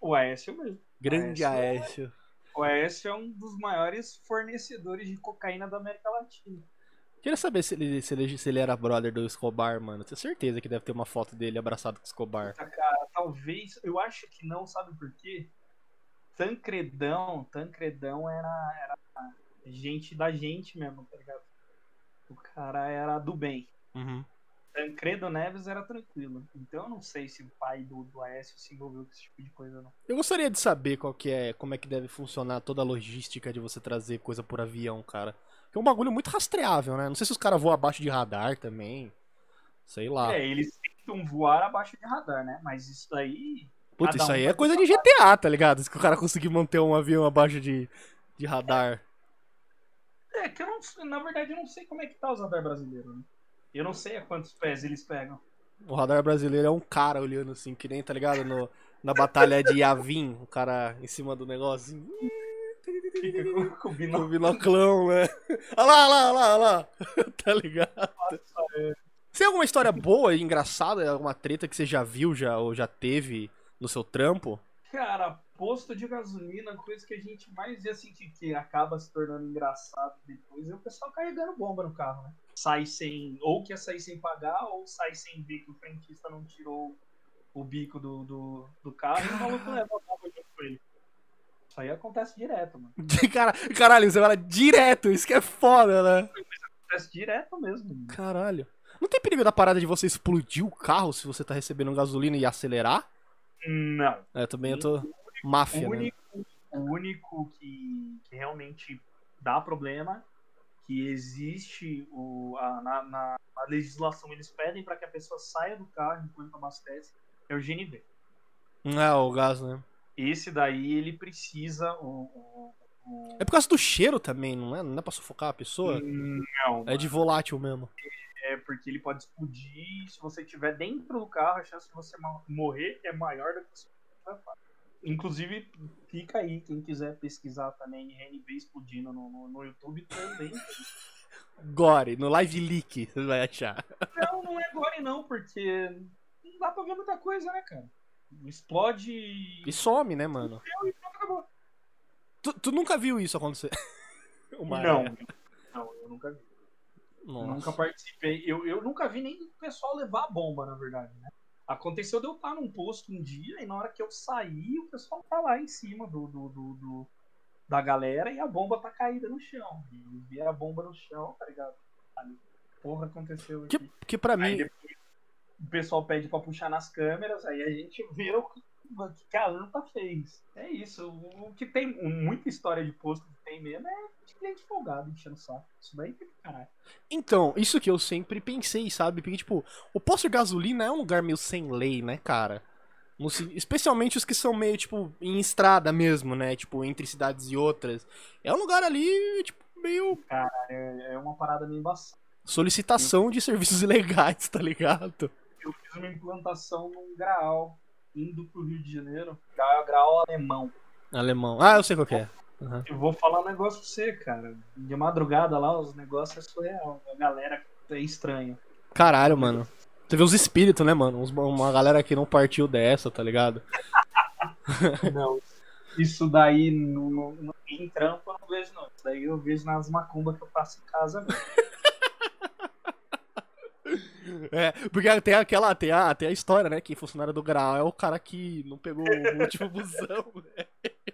[SPEAKER 2] O Aécio mesmo.
[SPEAKER 1] Grande
[SPEAKER 2] Aécio.
[SPEAKER 1] Aécio.
[SPEAKER 2] O Aécio é um dos maiores fornecedores de cocaína da América Latina.
[SPEAKER 1] Queria saber se ele, se, ele, se ele era brother do Escobar, mano. Tenho certeza que deve ter uma foto dele abraçado com o Escobar.
[SPEAKER 2] Puta, cara, talvez. Eu acho que não, sabe por quê? Tancredão, Tancredão era, era gente da gente mesmo, tá ligado? O cara era do bem.
[SPEAKER 1] Uhum.
[SPEAKER 2] Tancredo Neves era tranquilo. Então eu não sei se o pai do, do Aécio se envolveu com esse tipo de coisa, não.
[SPEAKER 1] Eu gostaria de saber qual que é, como é que deve funcionar toda a logística de você trazer coisa por avião, cara. Que é um bagulho muito rastreável, né? Não sei se os caras voam abaixo de radar também. Sei lá.
[SPEAKER 2] É, eles tentam voar abaixo de radar, né? Mas isso daí.
[SPEAKER 1] Puta, isso
[SPEAKER 2] um
[SPEAKER 1] aí é coisa de GTA, tá ligado? Se o cara conseguir manter um avião abaixo de, de radar.
[SPEAKER 2] É, que eu não sei- na verdade eu não sei como é que tá os radar brasileiros, né? Eu não sei a quantos pés eles pegam.
[SPEAKER 1] O radar brasileiro é um cara olhando assim, que nem, tá ligado? No, na batalha de Yavin, o cara em cima do negócio assim.
[SPEAKER 2] Com, com o
[SPEAKER 1] binoclão, né? Olha lá, olha lá, olha lá, olha lá. tá ligado?
[SPEAKER 2] é.
[SPEAKER 1] Você tem alguma história boa e engraçada, alguma treta que você já viu já, ou já teve no seu trampo?
[SPEAKER 2] Cara, posto de gasolina, coisa que a gente mais ia sentir que acaba se tornando engraçado depois é o pessoal carregando bomba no carro, né? Sai sem. Ou quer sair sem pagar, ou sai sem ver que o frentista não tirou o bico do, do, do carro e o maluco leva a bomba junto com ele. Isso aí acontece direto, mano.
[SPEAKER 1] Cara, caralho, você fala direto, isso que é foda, né?
[SPEAKER 2] Acontece direto mesmo. mano.
[SPEAKER 1] Caralho. Não tem perigo da parada de você explodir o carro se você tá recebendo gasolina e acelerar?
[SPEAKER 2] Não.
[SPEAKER 1] É, também eu tô máfia,
[SPEAKER 2] O
[SPEAKER 1] né?
[SPEAKER 2] único, o único que, que realmente dá problema, que existe o, a- na, na- na legislação, eles pedem para que a pessoa saia do carro enquanto abastece, é o GNV.
[SPEAKER 1] É, o gás, né?
[SPEAKER 2] Esse daí ele precisa. O, o- o-
[SPEAKER 1] É por causa do cheiro também, não é? Não é pra sufocar a pessoa?
[SPEAKER 2] Não,
[SPEAKER 1] É de volátil mesmo.
[SPEAKER 2] é porque ele pode explodir. Se você estiver dentro do carro, a chance de você morrer é maior do que você. Inclusive, fica aí, quem quiser pesquisar também GNV explodindo no, no, no YouTube também.
[SPEAKER 1] Gore, no live leak, você vai achar.
[SPEAKER 2] Não, não é gore não, porque não dá pra ver muita coisa, né, cara? Explode e
[SPEAKER 1] E some, né, mano?
[SPEAKER 2] pronto, acabou.
[SPEAKER 1] Tu, tu nunca viu isso acontecer?
[SPEAKER 2] Não,
[SPEAKER 1] é.
[SPEAKER 2] não, eu nunca vi.
[SPEAKER 1] Nossa.
[SPEAKER 2] Nunca participei. Eu, eu nunca vi nem o pessoal levar a bomba, na verdade, né? Aconteceu de eu estar num posto um dia e na hora que eu saí, o pessoal tá lá em cima do, do, do- do- da galera e a bomba tá caída no chão. E vi a bomba no chão, tá ligado? Porra, aconteceu
[SPEAKER 1] Que,
[SPEAKER 2] aqui.
[SPEAKER 1] que pra
[SPEAKER 2] Aí
[SPEAKER 1] mim.
[SPEAKER 2] depois o pessoal pede pra puxar nas câmeras, aí a gente vê o que que a ANTA fez. É isso. O que tem muita história de posto que tem mesmo é de cliente folgado enchendo o saco. Isso daí pra caralho.
[SPEAKER 1] Então, isso que eu sempre pensei, sabe? Porque, tipo, o posto de gasolina é um lugar meio sem lei, né, cara? Especialmente os que são meio, tipo, em estrada mesmo, né? Tipo, entre cidades e outras. É um lugar ali, tipo, meio
[SPEAKER 2] É, é uma parada meio embaçada.
[SPEAKER 1] solicitação de serviços ilegais, tá ligado?
[SPEAKER 2] Eu fiz uma implantação num graal indo pro Rio de Janeiro. Graal, graal alemão.
[SPEAKER 1] Alemão. Ah, eu sei qual que é. Aham.
[SPEAKER 2] Eu vou falar um negócio pra você, cara. De madrugada lá, os negócios é surreal. A galera é estranha.
[SPEAKER 1] Caralho, mano. Você vê os espíritos, né, mano? Uma galera que não partiu dessa, tá ligado?
[SPEAKER 2] Não. Isso daí no, no, em trampo eu não vejo, não. Isso daí eu vejo nas macumbas que eu faço em casa mesmo.
[SPEAKER 1] É, porque tem aquela, tem a, tem a história, né? Que funcionário do Grau é o cara que não pegou o último busão, né?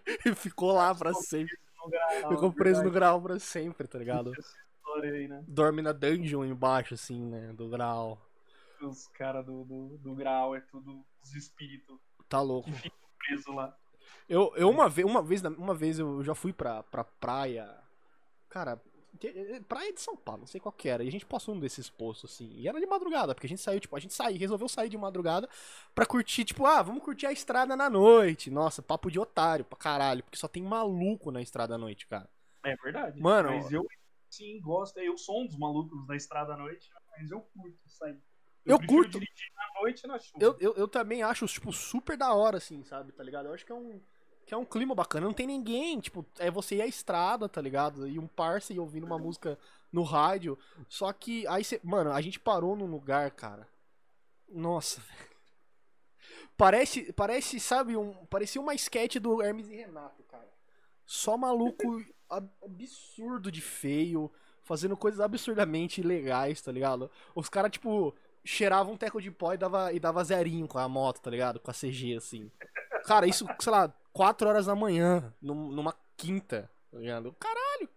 [SPEAKER 1] E ficou lá pra sempre.
[SPEAKER 2] No graal,
[SPEAKER 1] Ficou preso no
[SPEAKER 2] verdade.
[SPEAKER 1] Grau pra sempre, tá ligado?
[SPEAKER 2] Aí, né?
[SPEAKER 1] Dorme na dungeon embaixo, assim, né? Do Grau.
[SPEAKER 2] Os caras do, do, do grau é tudo os espíritos
[SPEAKER 1] Tá louco.
[SPEAKER 2] que ficam presos lá.
[SPEAKER 1] Eu, eu uma vez, uma vez, uma vez eu já fui pra, pra praia. Cara, praia de São Paulo, não sei qual que era. E a gente passou um desses postos, assim. E era de madrugada, porque a gente saiu, tipo, a gente saiu, resolveu sair de madrugada pra curtir, tipo, ah, vamos curtir a estrada na noite. Nossa, papo de otário pra caralho, porque só tem maluco na estrada à noite, cara.
[SPEAKER 2] É verdade.
[SPEAKER 1] Mano,
[SPEAKER 2] Mas eu sim gosto. Eu sou um dos malucos da estrada à noite, mas eu curto sair.
[SPEAKER 1] Eu
[SPEAKER 2] prefiro
[SPEAKER 1] curto.
[SPEAKER 2] dirigir na noite na chuva.
[SPEAKER 1] Eu, eu, eu também acho, tipo, super da hora, assim, sabe, tá ligado? Eu acho que é um. Que é um clima bacana. Não tem ninguém, tipo, é você ir à estrada, tá ligado? E um parça e ouvindo uma música no rádio. Só que aí você. Mano, a gente parou num lugar, cara. Nossa, velho. Parece, parece, sabe, um, parecia uma sketch do Hermes e Renato, cara. Só maluco ab- absurdo de feio, fazendo coisas absurdamente legais, tá ligado? Os caras, tipo, cheiravam um teco de pó e dava, e dava zerinho com a moto, tá ligado? Com a CG, assim. Cara, isso, sei lá, 4 horas da manhã, num- numa quinta, tá ligado? Caralho!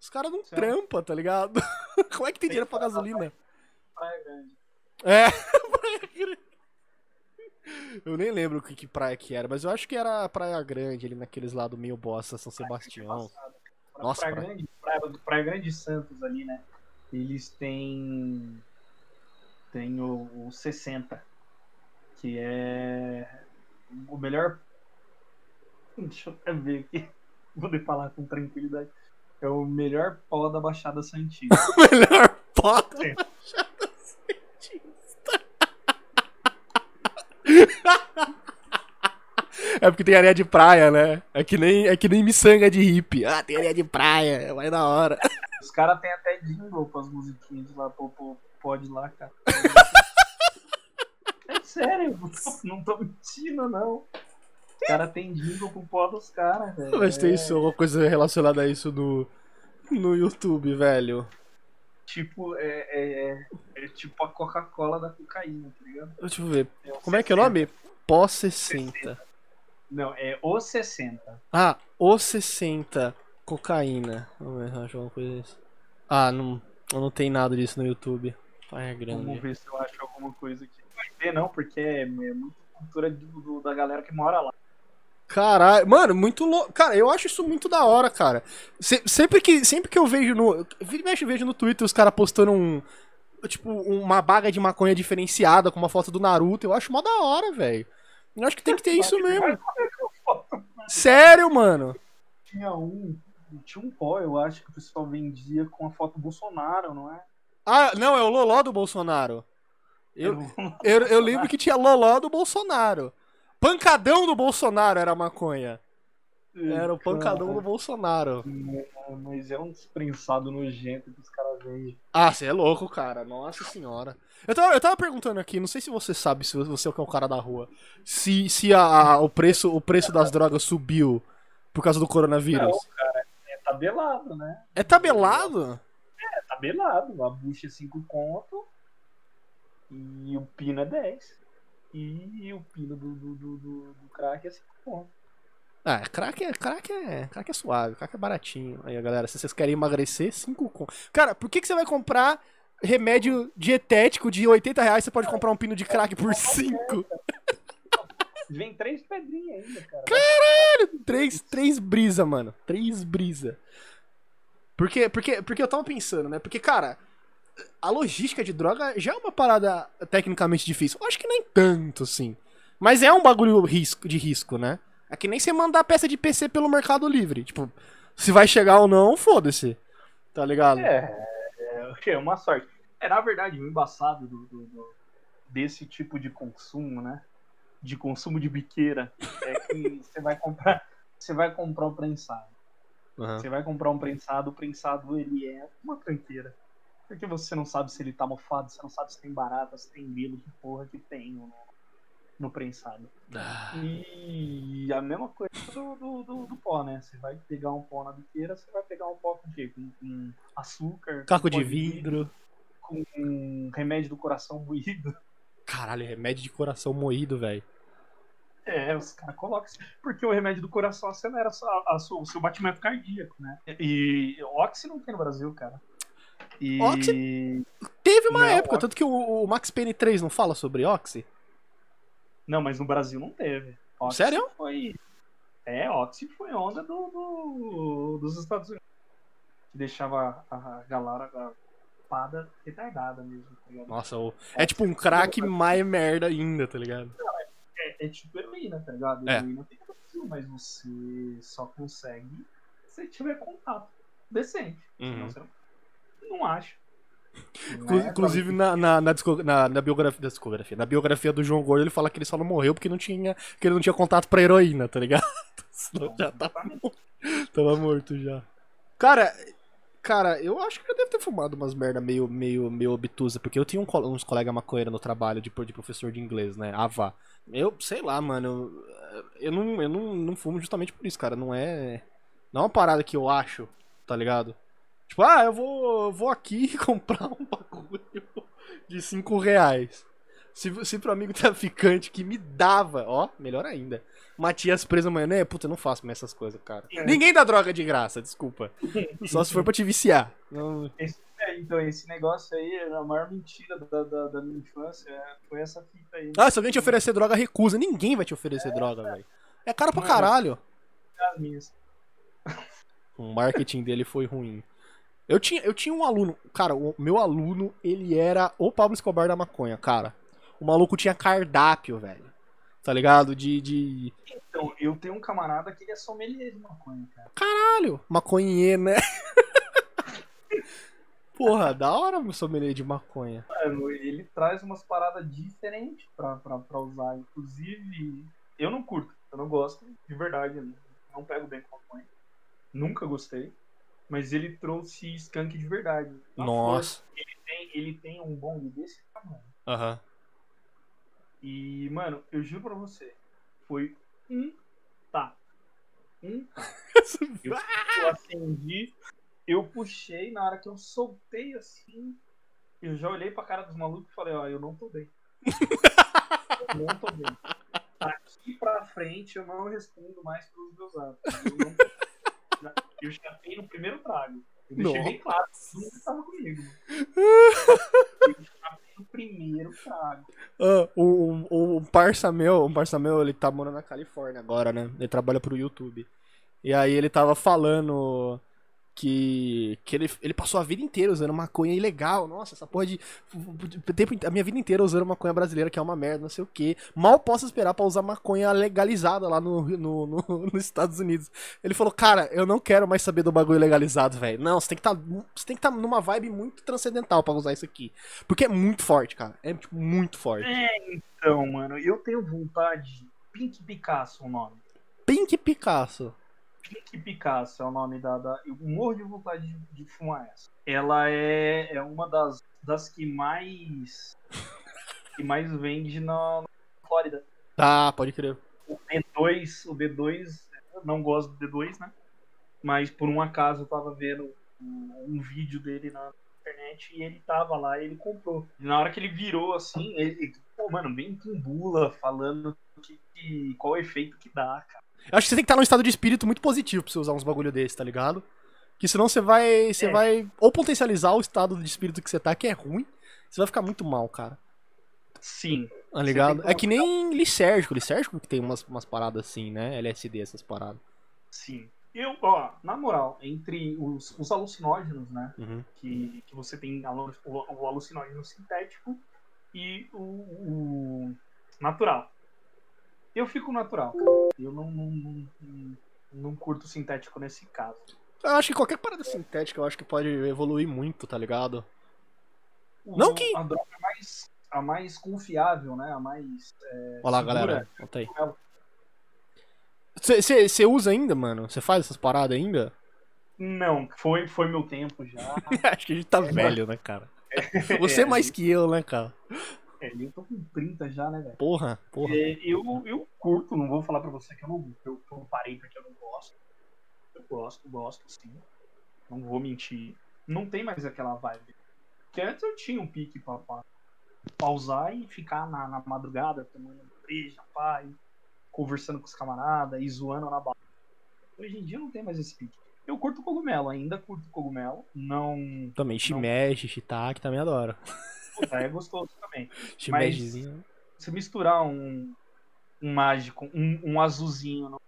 [SPEAKER 1] Os caras não
[SPEAKER 2] Certo.
[SPEAKER 1] trampam, tá ligado? Como é que tem dinheiro pra gasolina?
[SPEAKER 2] Praia Grande.
[SPEAKER 1] É, Praia Grande. Eu nem lembro que, que praia que era, mas eu acho que era Praia Grande, ali naqueles lados meio bosta, São Sebastião.
[SPEAKER 2] Pra-
[SPEAKER 1] Nossa,
[SPEAKER 2] Praia Grande, praia, praia Grande Santos ali, né? Eles têm. Tem o, o 60, que é o melhor. Deixa eu até ver aqui. Vou poder falar com tranquilidade. É o melhor pó da Baixada Santista.
[SPEAKER 1] Melhor foto
[SPEAKER 2] Sim.
[SPEAKER 1] Baixada Santista. É porque tem areia de praia, né? É que nem, é que nem miçanga de hippie. Ah, tem areia de praia, é mais da hora.
[SPEAKER 2] Os caras têm até jingle com as musiquinhas de lá, pô, pô, pode lá, cara. É sério, não tô mentindo, não. Os caras têm jingle com o pó dos caras, velho.
[SPEAKER 1] Mas tem
[SPEAKER 2] É,
[SPEAKER 1] isso, alguma coisa relacionada a isso no, no YouTube, velho.
[SPEAKER 2] Tipo, é, é, é, é tipo a Coca-Cola da cocaína, tá ligado?
[SPEAKER 1] Deixa eu ver.
[SPEAKER 2] É
[SPEAKER 1] Como é que é o
[SPEAKER 2] 60.
[SPEAKER 1] nome? Pós 60.
[SPEAKER 2] Não, é o 60.
[SPEAKER 1] Ah, o 60 cocaína. Vamos ver se eu acho alguma coisa disso. Ah, não, não tem nada disso no YouTube. Praia
[SPEAKER 2] Vamos
[SPEAKER 1] Grande.
[SPEAKER 2] ver se eu acho alguma coisa aqui. Não vai ter, não, porque é, é muita cultura do- do- da galera que mora lá.
[SPEAKER 1] Caralho, mano, muito louco. Cara, eu acho isso muito da hora, cara. Se- sempre, que, sempre que eu vejo no. Mexe, eu vejo no Twitter os caras postando um. Tipo, uma baga de maconha diferenciada com uma foto do Naruto. Eu acho mó da hora, velho. Eu acho que tem que ter isso mesmo.
[SPEAKER 2] É?
[SPEAKER 1] Sério, mano.
[SPEAKER 2] Tinha um, tinha um pó, eu acho, que o pessoal vendia com a foto do Bolsonaro, não é?
[SPEAKER 1] Ah, não, é o Loló do Bolsonaro. Eu,
[SPEAKER 2] um-
[SPEAKER 1] eu, eu lembro que tinha Loló do Bolsonaro. Pancadão do Bolsonaro era a maconha. Era o pancadão do Bolsonaro.
[SPEAKER 2] Cara, Mas é um desprensado nojento que os caras vendem.
[SPEAKER 1] Ah, você é louco, cara. Nossa senhora. Eu tava, eu tava perguntando aqui, não sei se você sabe, se você é o cara da rua, se, se a, a- o, preço, o preço das drogas subiu por causa do coronavírus.
[SPEAKER 2] Não, É tabelado, né?
[SPEAKER 1] É tabelado?
[SPEAKER 2] É tabelado. A bucha é 5 conto e o pino é 10. E o pino do, do, do, do, do crack é 5 conto.
[SPEAKER 1] Ah, crack é, crack é, crack é suave, crack é baratinho. Aí, galera, se vocês querem emagrecer, 5 com. Cara, por que, que você vai comprar remédio dietético de 80 reais? Você pode comprar um pino de crack por 5?
[SPEAKER 2] Vem três pedrinhas ainda, cara.
[SPEAKER 1] Três, três brisa, mano. Três brisa. Porque, porque, porque eu tava pensando, né? Porque, cara, a logística de droga já é uma parada tecnicamente difícil. Eu acho que nem tanto, assim. Mas é um bagulho risco, de risco, né? É que nem você mandar peça de PC pelo Mercado Livre. Tipo, se vai chegar ou não, foda-se. Tá ligado?
[SPEAKER 2] É, é, é uma sorte. É, na verdade, o embaçado do, do- do- desse tipo de consumo, né? De consumo de biqueira, é que você vai comprar. Você vai comprar o prensado.
[SPEAKER 1] Aham.
[SPEAKER 2] Você vai comprar um prensado, o prensado ele é uma tranqueira. Porque você não sabe se ele tá mofado, você não sabe se tem barata, se tem grilo, que porra que tem no, no prensado.
[SPEAKER 1] Ah,
[SPEAKER 2] E a mesma coisa do, do, do- do pó, né? Você vai pegar um pó na biqueira, você vai pegar um pó com o quê? Com, com açúcar,
[SPEAKER 1] Caco
[SPEAKER 2] com
[SPEAKER 1] de vidro.
[SPEAKER 2] com remédio do coração moído.
[SPEAKER 1] Caralho, remédio de coração moído, velho.
[SPEAKER 2] É, os caras colocam porque o remédio do coração acelera a a sua- o seu batimento cardíaco, né? E Oxy não tem no Brasil, cara. E...
[SPEAKER 1] Oxy? Teve uma
[SPEAKER 2] Não,
[SPEAKER 1] época,
[SPEAKER 2] Oxy-
[SPEAKER 1] tanto que o, o Max Payne 3 não fala sobre Oxy.
[SPEAKER 2] Não, mas no Brasil não teve. Oxy
[SPEAKER 1] Sério?
[SPEAKER 2] Foi... É, Oxy foi onda do, do- dos Estados Unidos. Que deixava a galera pada retardada mesmo, tá ligado?
[SPEAKER 1] Nossa, o- é tipo um crack mais merda ainda, tá ligado?
[SPEAKER 2] É, é tipo heroína, tá ligado?
[SPEAKER 1] É.
[SPEAKER 2] Heroína tem Brasil, mas você só consegue se tiver contato decente.
[SPEAKER 1] Uhum.
[SPEAKER 2] Senão você não, não.
[SPEAKER 1] Inclu-
[SPEAKER 2] Né?
[SPEAKER 1] Inclusive na, na, na, na- na biografia, da discografia, na biografia do João Gordo, ele fala que ele só não morreu porque não tinha, que ele não tinha contato pra heroína, tá ligado? Senão já tava, tava morto já. Cara, cara, eu acho que eu devo ter fumado umas merda meio, meio, meio obtusa, porque eu tinha um uns colegas maconheiros no trabalho de, de professor de inglês, né? Ava. Eu, sei lá, mano, eu, eu, não, eu não, não fumo justamente por isso, cara. Não é. Não é uma parada que eu acho, tá ligado? Tipo, ah, eu vou, eu vou aqui comprar um bagulho de 5 reais. Se, se pro amigo traficante que me dava, ó, melhor ainda. Matias preso amanhã, né? Puta, eu não faço mais essas coisas, cara.
[SPEAKER 2] É.
[SPEAKER 1] Ninguém dá droga de graça, desculpa. Só se for pra te viciar. Não-
[SPEAKER 2] É, então, esse negócio aí, a maior mentira da, da, da minha infância é, foi essa fita aí.
[SPEAKER 1] Ah, se alguém te oferecer droga, recusa. Ninguém vai te oferecer droga, velho. É caro pra caralho.
[SPEAKER 2] As minhas.
[SPEAKER 1] O marketing dele foi ruim. Eu tinha, eu tinha um aluno, cara, o meu aluno, ele era o Pablo Escobar da maconha, cara. O maluco tinha cardápio, velho. Tá ligado? De, de...
[SPEAKER 2] Então, eu tenho um camarada que ele é sommelier de maconha, cara.
[SPEAKER 1] Caralho, maconhê, né? Porra, da hora meu sommelier de maconha.
[SPEAKER 2] Mano, ele traz umas paradas diferentes pra, pra, pra usar. Inclusive, eu não curto, eu não gosto, de verdade. Não pego bem com maconha. Nunca gostei. Mas ele trouxe skunk de verdade. Na
[SPEAKER 1] Nossa.
[SPEAKER 2] Ele tem, ele tem um bong desse tamanho.
[SPEAKER 1] Aham.
[SPEAKER 2] E, mano, eu juro pra você, foi um tá. Um tá. Eu, eu acendi, eu puxei, na hora que eu soltei assim, eu já olhei pra cara dos malucos e falei, ó, eu não tô bem. eu não tô bem. Daqui pra frente eu não respondo mais pelos meus atos. Eu, não tô bem. eu chapei no primeiro trago. Eu deixei
[SPEAKER 1] Nossa.
[SPEAKER 2] bem claro que todo mundo tava comigo. Eu chapei no primeiro trago.
[SPEAKER 1] Ah, o, o, o parça meu, um parça meu, ele tá morando na Califórnia agora, né? Ele trabalha pro YouTube. E aí ele tava falando que, que ele, ele passou a vida inteira usando maconha ilegal. Nossa, essa porra de. Tempo, a minha vida inteira usando maconha brasileira, que é uma merda, não sei o quê. Mal posso esperar pra usar maconha legalizada lá no, no, no- nos Estados Unidos. Ele falou, cara, eu não quero mais saber do bagulho legalizado, velho. Não, você tem que tá, você tem que estar numa vibe muito transcendental pra usar isso aqui. Porque é muito forte, cara. É tipo, muito forte.
[SPEAKER 2] Então, mano, eu tenho vontade. Pink Picasso é o nome.
[SPEAKER 1] Pink Picasso.
[SPEAKER 2] Pink Picasso é o nome da. da eu morro de vontade de, de fumar essa. Ela é, é uma das, das que mais. que mais vende na, na Flórida.
[SPEAKER 1] Tá, pode crer.
[SPEAKER 2] O D2, o D2, eu não gosto do D2, né? Mas por um acaso eu tava vendo um, um vídeo dele na internet e ele tava lá e ele comprou. E na hora que ele virou assim, ele, pô, mano, bem com bula falando que, que- qual o efeito que dá, cara.
[SPEAKER 1] Eu acho que você tem que estar num estado de espírito muito positivo pra você usar uns bagulho desse, tá ligado? Que senão você vai. Você
[SPEAKER 2] É.
[SPEAKER 1] vai ou potencializar o estado de espírito que você tá, que é ruim. Você vai ficar muito mal, cara.
[SPEAKER 2] Sim.
[SPEAKER 1] Tá ligado?
[SPEAKER 2] tem
[SPEAKER 1] É que nem licérgico. Licérgico que tem umas, umas paradas assim, né? LSD, essas paradas.
[SPEAKER 2] Sim. Eu, ó, na moral, entre os, os alucinógenos, né?
[SPEAKER 1] Uhum.
[SPEAKER 2] Que, que você tem o, o alucinógeno sintético e o, o natural. Eu fico natural, cara. Eu não, não, não, não, curto sintético nesse caso.
[SPEAKER 1] Eu acho que qualquer parada sintética eu acho que pode evoluir muito, tá ligado?
[SPEAKER 2] O-
[SPEAKER 1] Não que-
[SPEAKER 2] A droga mais, a mais confiável, né? A mais. é,
[SPEAKER 1] Olha lá,
[SPEAKER 2] segura
[SPEAKER 1] galera. Volta aí. Você usa ainda, mano? Você faz essas paradas ainda?
[SPEAKER 2] Não, foi, foi meu tempo já.
[SPEAKER 1] acho que a gente tá velho, né, cara? Você
[SPEAKER 2] É,
[SPEAKER 1] mais que eu, né, cara?
[SPEAKER 2] É, eu tô com 30 já, né, velho?
[SPEAKER 1] Porra, porra.
[SPEAKER 2] É, eu, eu curto, não vou falar pra você que eu não, eu, eu parei porque eu não gosto. Eu gosto, gosto sim. Não vou mentir. Não tem mais aquela vibe. Porque antes eu tinha um pique pra, pra pausar e ficar na, na madrugada tomando breja, pai, conversando com os camaradas e zoando na bala. Hoje em dia não tem mais esse pique. Eu curto cogumelo, ainda curto cogumelo. Não.
[SPEAKER 1] Também shimeji, shiitake, também adoro.
[SPEAKER 2] Puta, é gostoso também.
[SPEAKER 1] Shimejizinho.
[SPEAKER 2] você misturar um, um mágico, um, um azulzinho no,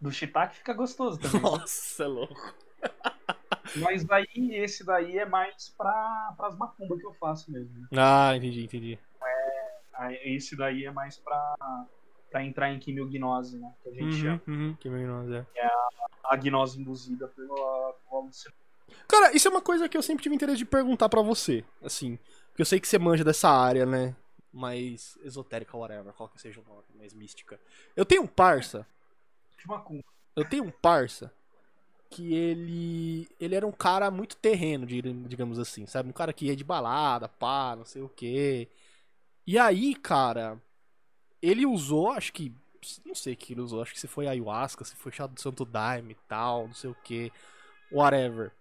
[SPEAKER 2] do shiitake, fica gostoso também.
[SPEAKER 1] Nossa, é louco.
[SPEAKER 2] Mas daí, esse daí é mais pra, pras macumbas que eu faço mesmo. né?
[SPEAKER 1] Ah, entendi, entendi.
[SPEAKER 2] Aí, Esse daí é mais pra, pra entrar em quimiognose, né? Que a gente chama.
[SPEAKER 1] Uhum, uhum. Que meninoso, é.
[SPEAKER 2] A gnose induzida pela, pelo alucin-
[SPEAKER 1] Cara, isso é uma coisa que eu sempre tive interesse de perguntar pra você, assim. Porque eu sei que você manja dessa área, né? Mais esotérica, whatever, qual que seja o nome, mais mística. Eu tenho um parça. Eu tenho um parça que ele. Ele era um cara muito terreno, digamos assim, sabe? Um cara que ia de balada, pá, não sei o quê. E aí, cara, ele usou, acho que. Não sei o que ele usou, acho que se foi ayahuasca, se foi chá do Santo Daime e tal, não sei o que. Whatever.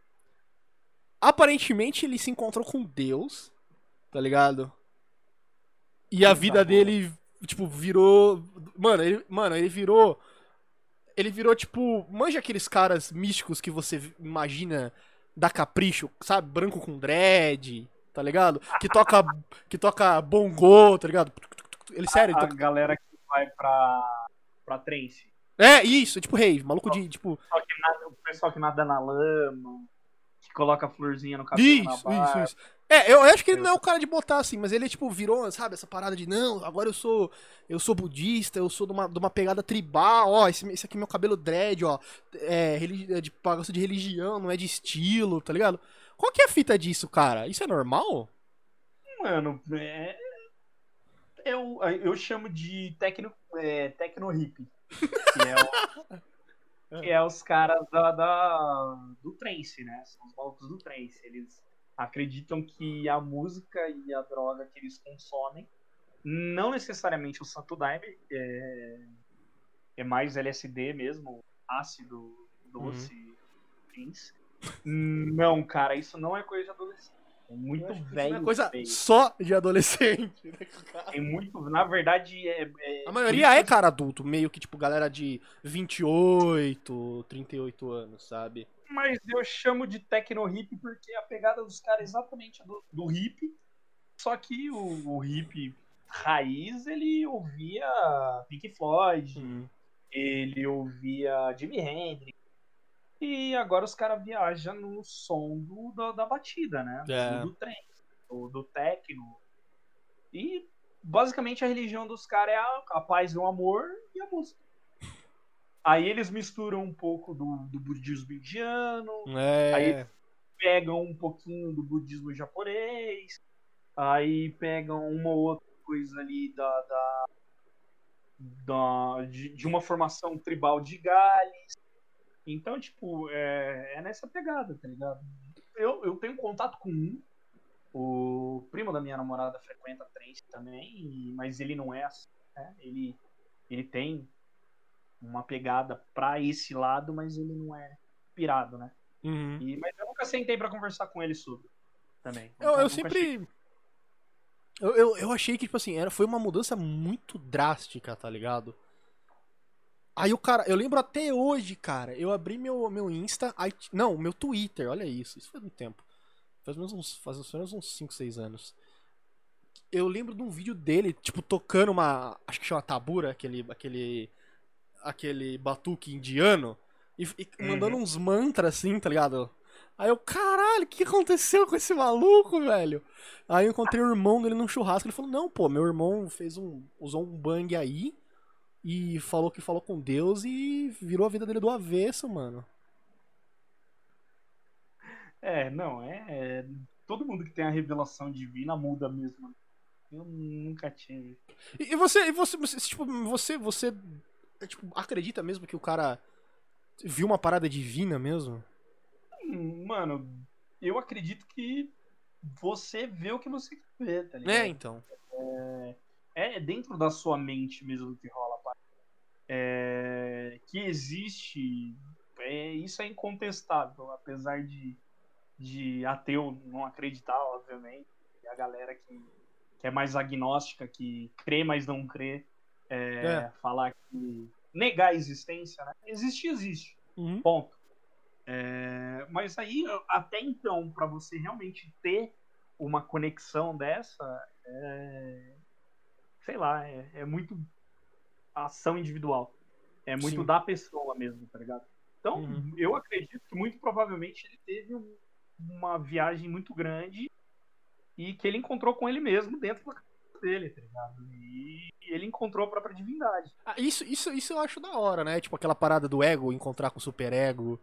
[SPEAKER 1] Aparentemente ele se encontrou com Deus, tá ligado? E a vida dele, tipo, virou. Mano, ele, mano, ele virou. Ele virou, tipo. Manja aqueles caras místicos que você imagina da capricho, sabe? Branco com dread, tá ligado? Que toca. que toca bongo, tá ligado? Ele, sério.
[SPEAKER 2] A,
[SPEAKER 1] toca...
[SPEAKER 2] a galera que vai pra. pra trance.
[SPEAKER 1] É, isso, tipo rave, maluco de, tipo...
[SPEAKER 2] Pessoal que nada, o pessoal que nada na lama, coloca florzinha no cabelo
[SPEAKER 1] Isso, isso, isso. É, eu acho que ele não é o cara de botar assim, mas ele, tipo, virou, sabe, essa parada de, não, agora eu sou eu sou budista, eu sou de uma, de uma pegada tribal, ó, esse, esse aqui é meu cabelo dread, ó, é, é de pagaço de religião, não é de estilo, tá ligado? Qual que é a fita disso, cara? Isso é normal?
[SPEAKER 2] Mano, é... Eu, eu chamo de tecno, é, tecno hippie. Que é, o, que é os caras da, da, do trance, né? São os malucos do trance. Eles acreditam que a música e a droga que eles consomem, não necessariamente o Santo Daime, é, é mais LSD mesmo, ácido, doce, uhum. Não, cara, isso não é coisa de adolescente. É muito velho. É
[SPEAKER 1] coisa feio. só de adolescente. Né,
[SPEAKER 2] é muito. Na verdade, é.
[SPEAKER 1] é a maioria é cara adulto, meio que tipo galera de 28, 38 anos, sabe?
[SPEAKER 2] Mas eu chamo de techno hip porque a pegada dos caras é exatamente do, do hip. Só que o, o hip raiz ele ouvia Pink Floyd, hum. ele ouvia Jimi Hendrix, e agora os caras viajam no som do, da, da batida, né? É. Do trem, do, do techno. E basicamente a religião dos caras é a, a, paz e o amor e a música. Aí eles misturam um pouco do, do budismo indiano,
[SPEAKER 1] é.
[SPEAKER 2] aí pegam um pouquinho do budismo japonês, aí pegam uma outra coisa ali da, da, da de, de uma formação tribal de Gales então, tipo, é, é nessa pegada, tá ligado? Eu, eu tenho contato com um, o primo da minha namorada frequenta trance também, mas ele não é assim, né? Ele, ele tem uma pegada pra esse lado, mas ele não é pirado, né?
[SPEAKER 1] Uhum.
[SPEAKER 2] E, mas eu nunca sentei para conversar com ele sobre também.
[SPEAKER 1] Eu, eu sempre. Eu, eu, eu achei que, tipo assim, era, foi uma mudança muito drástica, tá ligado? Aí o cara, eu lembro até hoje, cara, eu abri meu, meu Insta, aí, não, meu Twitter, olha isso, isso faz um tempo. Faz menos uns, faz menos uns 5, 6 anos. Eu lembro de um vídeo dele, tipo, tocando uma, acho que chama tabura, aquele, aquele, aquele batuque indiano, e, e uhum. mandando uns mantras assim, tá ligado? Aí eu, caralho, o que aconteceu com esse maluco, velho? Aí eu encontrei o irmão dele num churrasco, ele falou, não, pô, meu irmão fez um, usou um bang aí, e falou que falou com Deus e virou a vida dele do avesso, mano.
[SPEAKER 2] É, não, é, é, Todo mundo que tem a revelação divina muda mesmo. Eu nunca tive.
[SPEAKER 1] E, e você, e você, você, tipo, você, você tipo, acredita mesmo que o cara viu uma parada divina mesmo?
[SPEAKER 2] Mano, eu acredito que você vê o que você ver, tá ligado?
[SPEAKER 1] É, então.
[SPEAKER 2] É, é dentro da sua mente mesmo que rola é, que existe, é, isso é incontestável, apesar de, de ateu não acreditar, obviamente, e a galera que, que é mais agnóstica, que crê, mas não crê, é, é. falar que negar a existência, né? Existe, existe.
[SPEAKER 1] Uhum.
[SPEAKER 2] Ponto. É, mas aí, até então, para você realmente ter uma conexão dessa, é, sei lá, é, é muito ação individual. É muito Sim. da pessoa mesmo, tá ligado? Então, uhum. eu acredito que muito provavelmente ele teve um, uma viagem muito grande e que ele encontrou com ele mesmo dentro da casa dele, tá ligado? E ele encontrou a própria divindade.
[SPEAKER 1] Ah, isso, isso, isso eu acho da hora, né? Tipo aquela parada do ego, encontrar com o super ego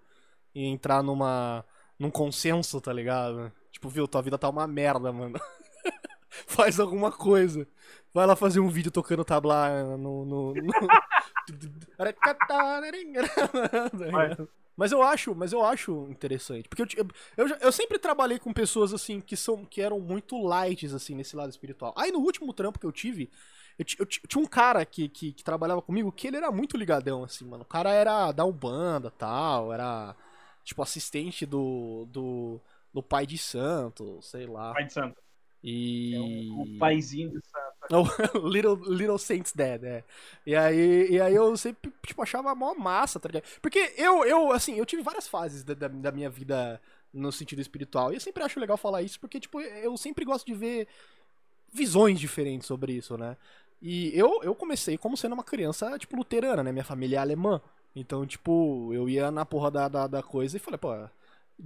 [SPEAKER 1] e entrar numa num consenso, tá ligado? Tipo, viu, tua vida tá uma merda, mano. Faz alguma coisa. Vai lá fazer um vídeo tocando tabla no. no, no... Mas eu acho, mas eu acho interessante. Porque eu, eu, eu, sempre trabalhei com pessoas assim que são que eram muito lights assim nesse lado espiritual. Aí no último trampo que eu tive, eu, eu, eu tinha um cara que, que, que, trabalhava comigo que ele era muito ligadão, assim, mano. O cara era da Umbanda tal, era tipo assistente do, do, do pai de santo, sei lá.
[SPEAKER 2] Pai de santo.
[SPEAKER 1] E.
[SPEAKER 2] É o, o paizinho de santo.
[SPEAKER 1] little, little Saints Dead, é. E aí, e aí eu sempre, tipo, achava mó massa, tá ligado? Porque eu, eu assim, eu tive várias fases da, da, da minha vida no sentido espiritual. E eu sempre acho legal falar isso, porque, tipo, eu sempre gosto de ver visões diferentes sobre isso, né? E eu, eu comecei como sendo uma criança, tipo, luterana, né? Minha família é alemã. Então, tipo, eu ia na porra da, da, da coisa e falei, pô,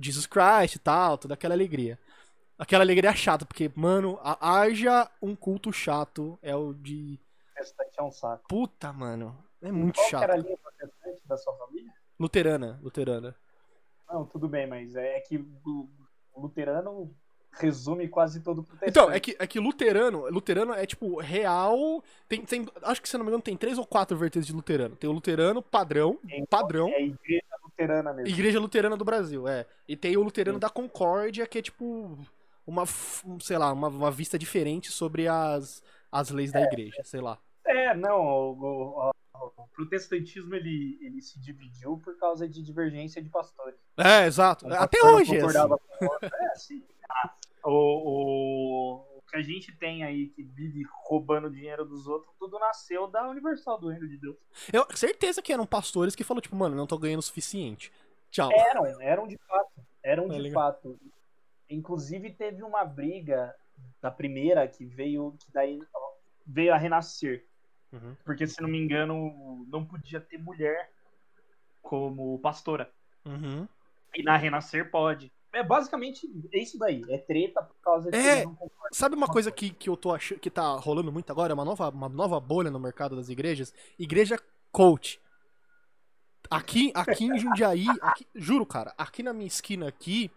[SPEAKER 1] Jesus Christ e tal, toda aquela alegria. Aquela alegria chata, porque, mano, haja um culto chato é o de.
[SPEAKER 2] Protestante é um saco.
[SPEAKER 1] Puta, mano. É muito
[SPEAKER 2] Qual
[SPEAKER 1] chato.
[SPEAKER 2] Qual era a linha protestante da sua família?
[SPEAKER 1] Luterana, luterana.
[SPEAKER 2] Não, tudo bem, mas é que o luterano resume quase todo o protestante.
[SPEAKER 1] Então, é que, é que luterano, luterano é tipo real. Tem, tem, acho que se não me engano, tem três ou quatro vertentes de luterano. Tem o luterano padrão,
[SPEAKER 2] Então,
[SPEAKER 1] padrão.
[SPEAKER 2] É a igreja luterana mesmo.
[SPEAKER 1] Igreja Luterana do Brasil, é. E tem o Luterano Sim. da Concórdia, que é tipo uma, sei lá, uma, uma vista diferente sobre as, as leis é, da igreja, sei lá.
[SPEAKER 2] É, não, o, o, o, protestantismo ele, ele se dividiu por causa de divergência de pastores.
[SPEAKER 1] É, exato. Um Até hoje. É, assim.
[SPEAKER 2] é, sim. Ah, o, o, que a gente tem aí que vive roubando dinheiro dos outros, tudo nasceu da Universal do Reino de Deus.
[SPEAKER 1] Eu certeza que eram pastores que falaram, tipo, mano, não tô ganhando o suficiente. Tchau.
[SPEAKER 2] Eram, eram de fato. Eram é de legal. fato. Inclusive teve uma briga da primeira que veio, que daí veio a renascer. Uhum. Porque, se não me engano, não podia ter mulher como pastora.
[SPEAKER 1] Uhum.
[SPEAKER 2] E na renascer pode. É basicamente é isso daí. É treta por causa de
[SPEAKER 1] é, Sabe uma coisa que, que eu tô achando que tá rolando muito agora? Uma nova, uma nova bolha no mercado das igrejas? Igreja coach. Aqui, aqui em Jundiaí, aqui, juro, cara, aqui na minha esquina aqui,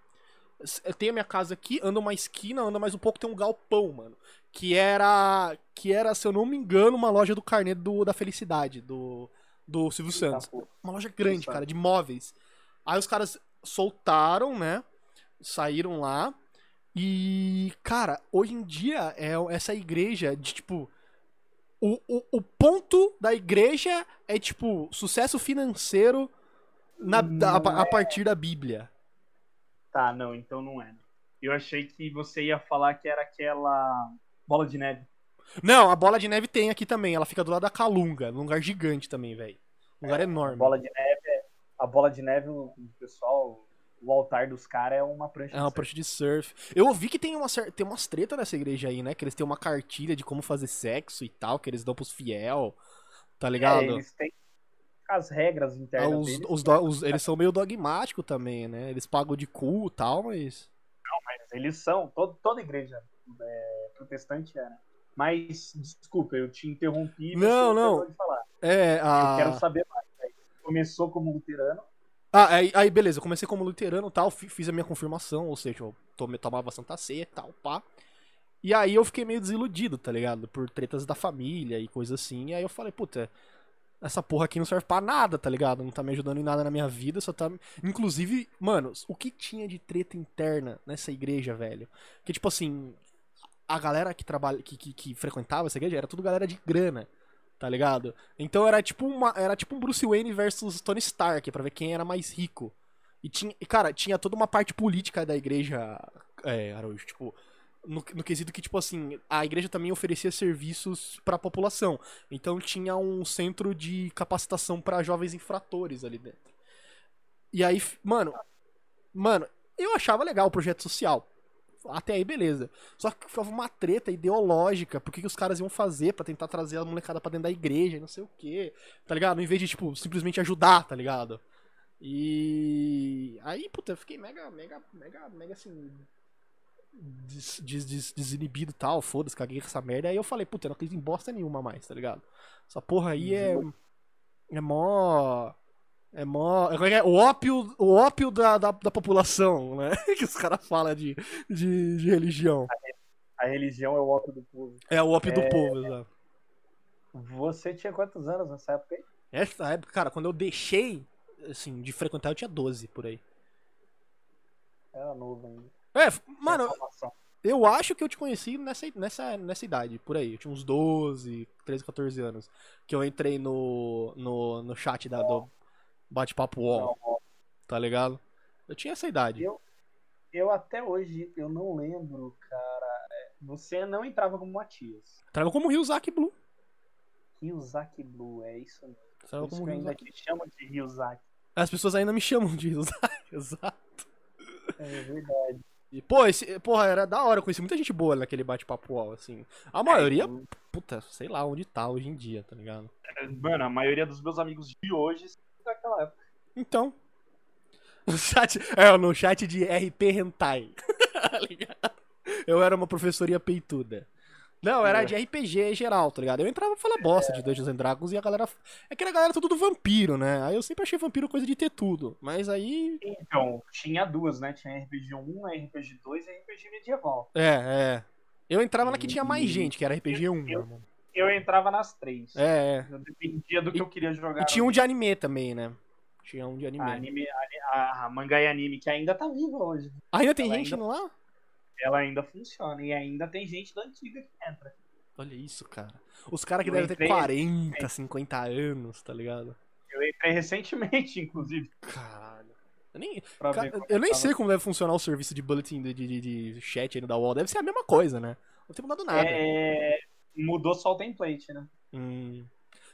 [SPEAKER 1] eu tenho a minha casa aqui, anda uma esquina, anda mais um pouco, tem um galpão, mano. Que era, que era, se eu não me engano, uma loja do carnê do, da Felicidade, do, do Silvio Santos. Uma loja grande, cara, de móveis. Aí os caras soltaram, né? Saíram lá. E, cara, hoje em dia é essa igreja de tipo. O, o, o ponto da igreja é tipo sucesso financeiro na, a, a partir da Bíblia.
[SPEAKER 2] Tá, não, então não é. Eu achei que você ia falar que era aquela bola de neve.
[SPEAKER 1] Não, a bola de neve tem aqui também. Ela fica do lado da Calunga, num lugar gigante também, velho. Um lugar é, enorme.
[SPEAKER 2] A bola de neve, é, a bola de neve, o pessoal, o altar dos caras é uma prancha.
[SPEAKER 1] É uma prancha de surf. Eu ouvi que tem, uma, tem umas tretas nessa igreja aí, né? Que eles têm uma cartilha de como fazer sexo e tal, que eles dão pros fiel. Tá ligado? É,
[SPEAKER 2] eles têm as regras internas.
[SPEAKER 1] Ah, os, deles, os, do, os, eles são meio dogmáticos também, né? Eles pagam de cu e tal, mas.
[SPEAKER 2] Não, mas eles são. Todo, toda igreja é, protestante é, né? Mas, desculpa, eu te interrompi.
[SPEAKER 1] Não, não. É,
[SPEAKER 2] a... Eu quero saber mais. Começou como luterano.
[SPEAKER 1] Ah, aí, aí beleza, eu comecei como luterano e tal, fiz a minha confirmação, ou seja, eu tomei, tomava Santa Ceia e tal, pá. E aí eu fiquei meio desiludido, tá ligado? Por tretas da família e coisa assim. E aí eu falei, puta, essa porra aqui não serve pra nada, tá ligado? Não tá me ajudando em nada na minha vida, só tá. Inclusive, mano, o que tinha de treta interna nessa igreja, velho? Que tipo assim, a galera que trabalha, que, que, que frequentava essa igreja era tudo galera de grana, tá ligado? Então era tipo uma, era tipo um Bruce Wayne versus Tony Stark, para ver quem era mais rico. E tinha, cara, tinha toda uma parte política da igreja, é, Araújo, tipo, no, no quesito que, tipo assim, a igreja também oferecia serviços para a população. Então tinha um centro de capacitação para jovens infratores ali dentro. E aí, mano, mano, eu achava legal o projeto social. Até aí, beleza. Só que ficava uma treta ideológica. Por que, que os caras iam fazer para tentar trazer a molecada pra dentro da igreja e não sei o que. Tá ligado? Em vez de, tipo, simplesmente ajudar, tá ligado? E. Aí, puta, eu fiquei mega, mega, mega, mega assim des, des, des, desinibido e tal, foda-se, caguei com essa merda. Aí eu falei, puta, eu não acredito em bosta nenhuma mais, tá ligado? Essa porra aí é. É mó. É mó. é é? O ópio, o ópio da, da, da população, né? que os caras falam de, de, de religião.
[SPEAKER 2] A religião é o ópio do povo.
[SPEAKER 1] É o ópio do
[SPEAKER 2] É.
[SPEAKER 1] povo, exato.
[SPEAKER 2] Você tinha quantos anos nessa época aí?
[SPEAKER 1] Essa época, cara, quando eu deixei, assim, de frequentar, eu tinha 12 por aí.
[SPEAKER 2] Era novo ainda.
[SPEAKER 1] É, mano, eu acho que eu te conheci nessa, nessa, nessa idade, por aí. Eu tinha uns 12, 13, 14 anos. Que eu entrei no, no, no chat da, do Bate-Papo UOL, tá ligado? Eu tinha essa idade.
[SPEAKER 2] Eu- eu até hoje, eu não lembro, cara. Você não entrava como Matias.
[SPEAKER 1] Trava como Ryuzaki Blue.
[SPEAKER 2] Ryuzaki Blue, é isso mesmo.
[SPEAKER 1] Trava
[SPEAKER 2] Por isso
[SPEAKER 1] como
[SPEAKER 2] que ainda te chamo de Ryuzaki.
[SPEAKER 1] As pessoas ainda me chamam de Ryuzaki, exato.
[SPEAKER 2] É verdade.
[SPEAKER 1] E, pô, esse, porra, era da hora. Eu conheci muita gente boa naquele Bate-Papo assim. A maioria, puta, sei lá onde tá hoje em dia, tá ligado?
[SPEAKER 2] Mano, a maioria dos meus amigos de hoje são daquela época.
[SPEAKER 1] Então. No chat, é, no chat de RP Hentai. tá ligado? Eu era uma professoria peituda. Não, era de RPG geral, tá ligado? Eu entrava pra falar bosta de Dungeons and Dragons e a galera. É que a galera tudo do vampiro, né? Aí eu sempre achei vampiro coisa de ter tudo. Mas aí.
[SPEAKER 2] Então, tinha duas, né? Tinha RPG 1, RPG 2 e RPG medieval.
[SPEAKER 1] É, é. Eu entrava na que tinha mais gente, que era RPG 1,
[SPEAKER 2] eu-
[SPEAKER 1] irmão.
[SPEAKER 2] Eu entrava nas três.
[SPEAKER 1] É, é.
[SPEAKER 2] Eu dependia do que
[SPEAKER 1] E-
[SPEAKER 2] eu queria jogar.
[SPEAKER 1] E tinha um de anime também, né? Tinha um de anime.
[SPEAKER 2] a, anime, a, a mangá e anime, que ainda tá viva hoje.
[SPEAKER 1] Ainda tem
[SPEAKER 2] Ela
[SPEAKER 1] gente
[SPEAKER 2] ainda-
[SPEAKER 1] lá?
[SPEAKER 2] Ela ainda funciona. E ainda tem gente da antiga que entra.
[SPEAKER 1] Olha isso, cara. Os caras que devem ter
[SPEAKER 2] entrei-
[SPEAKER 1] 40, 50 anos, tá ligado?
[SPEAKER 2] Eu entrei recentemente, inclusive,
[SPEAKER 1] Caralho. Eu nem, eu nem sei como deve funcionar o serviço de bulletin de, de, de- de chat aí no da UOL. Deve ser a mesma coisa, né? Não tem mudado nada.
[SPEAKER 2] É, mudou só o template, né?
[SPEAKER 1] Hum.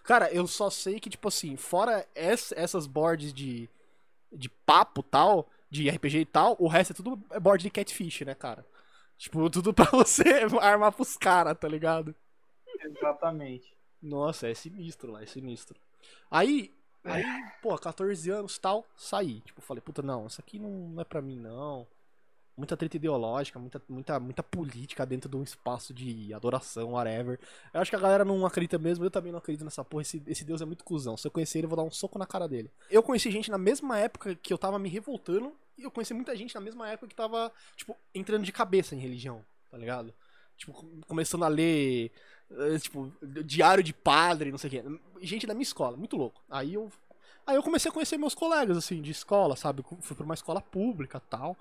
[SPEAKER 1] Cara, eu só sei que, tipo assim, fora ess- essas boards de, de papo tal, de RPG e tal, o resto é tudo board de catfish, né, cara? Tipo, tudo pra você armar pros caras, tá ligado?
[SPEAKER 2] Exatamente.
[SPEAKER 1] Nossa, é sinistro lá, é sinistro. Aí, aí, pô, 14 anos tal, saí. Tipo, falei, puta, não, isso aqui não, não é pra mim, não. Muita treta ideológica, muita, muita, muita política dentro de um espaço de adoração, whatever. Eu acho que a galera não acredita mesmo, eu também não acredito nessa porra. Esse, esse Deus é muito cuzão. Se eu conhecer ele, eu vou dar um soco na cara dele. Eu conheci gente na mesma época que eu tava me revoltando, e eu conheci muita gente na mesma época que tava, tipo, entrando de cabeça em religião, tá ligado? Tipo, com- começando a ler eh, tipo, diário de padre, não sei o quê. Gente da minha escola, muito louco. Aí eu, aí eu comecei a conhecer meus colegas, assim, de escola, sabe? Fui pra uma escola pública tal.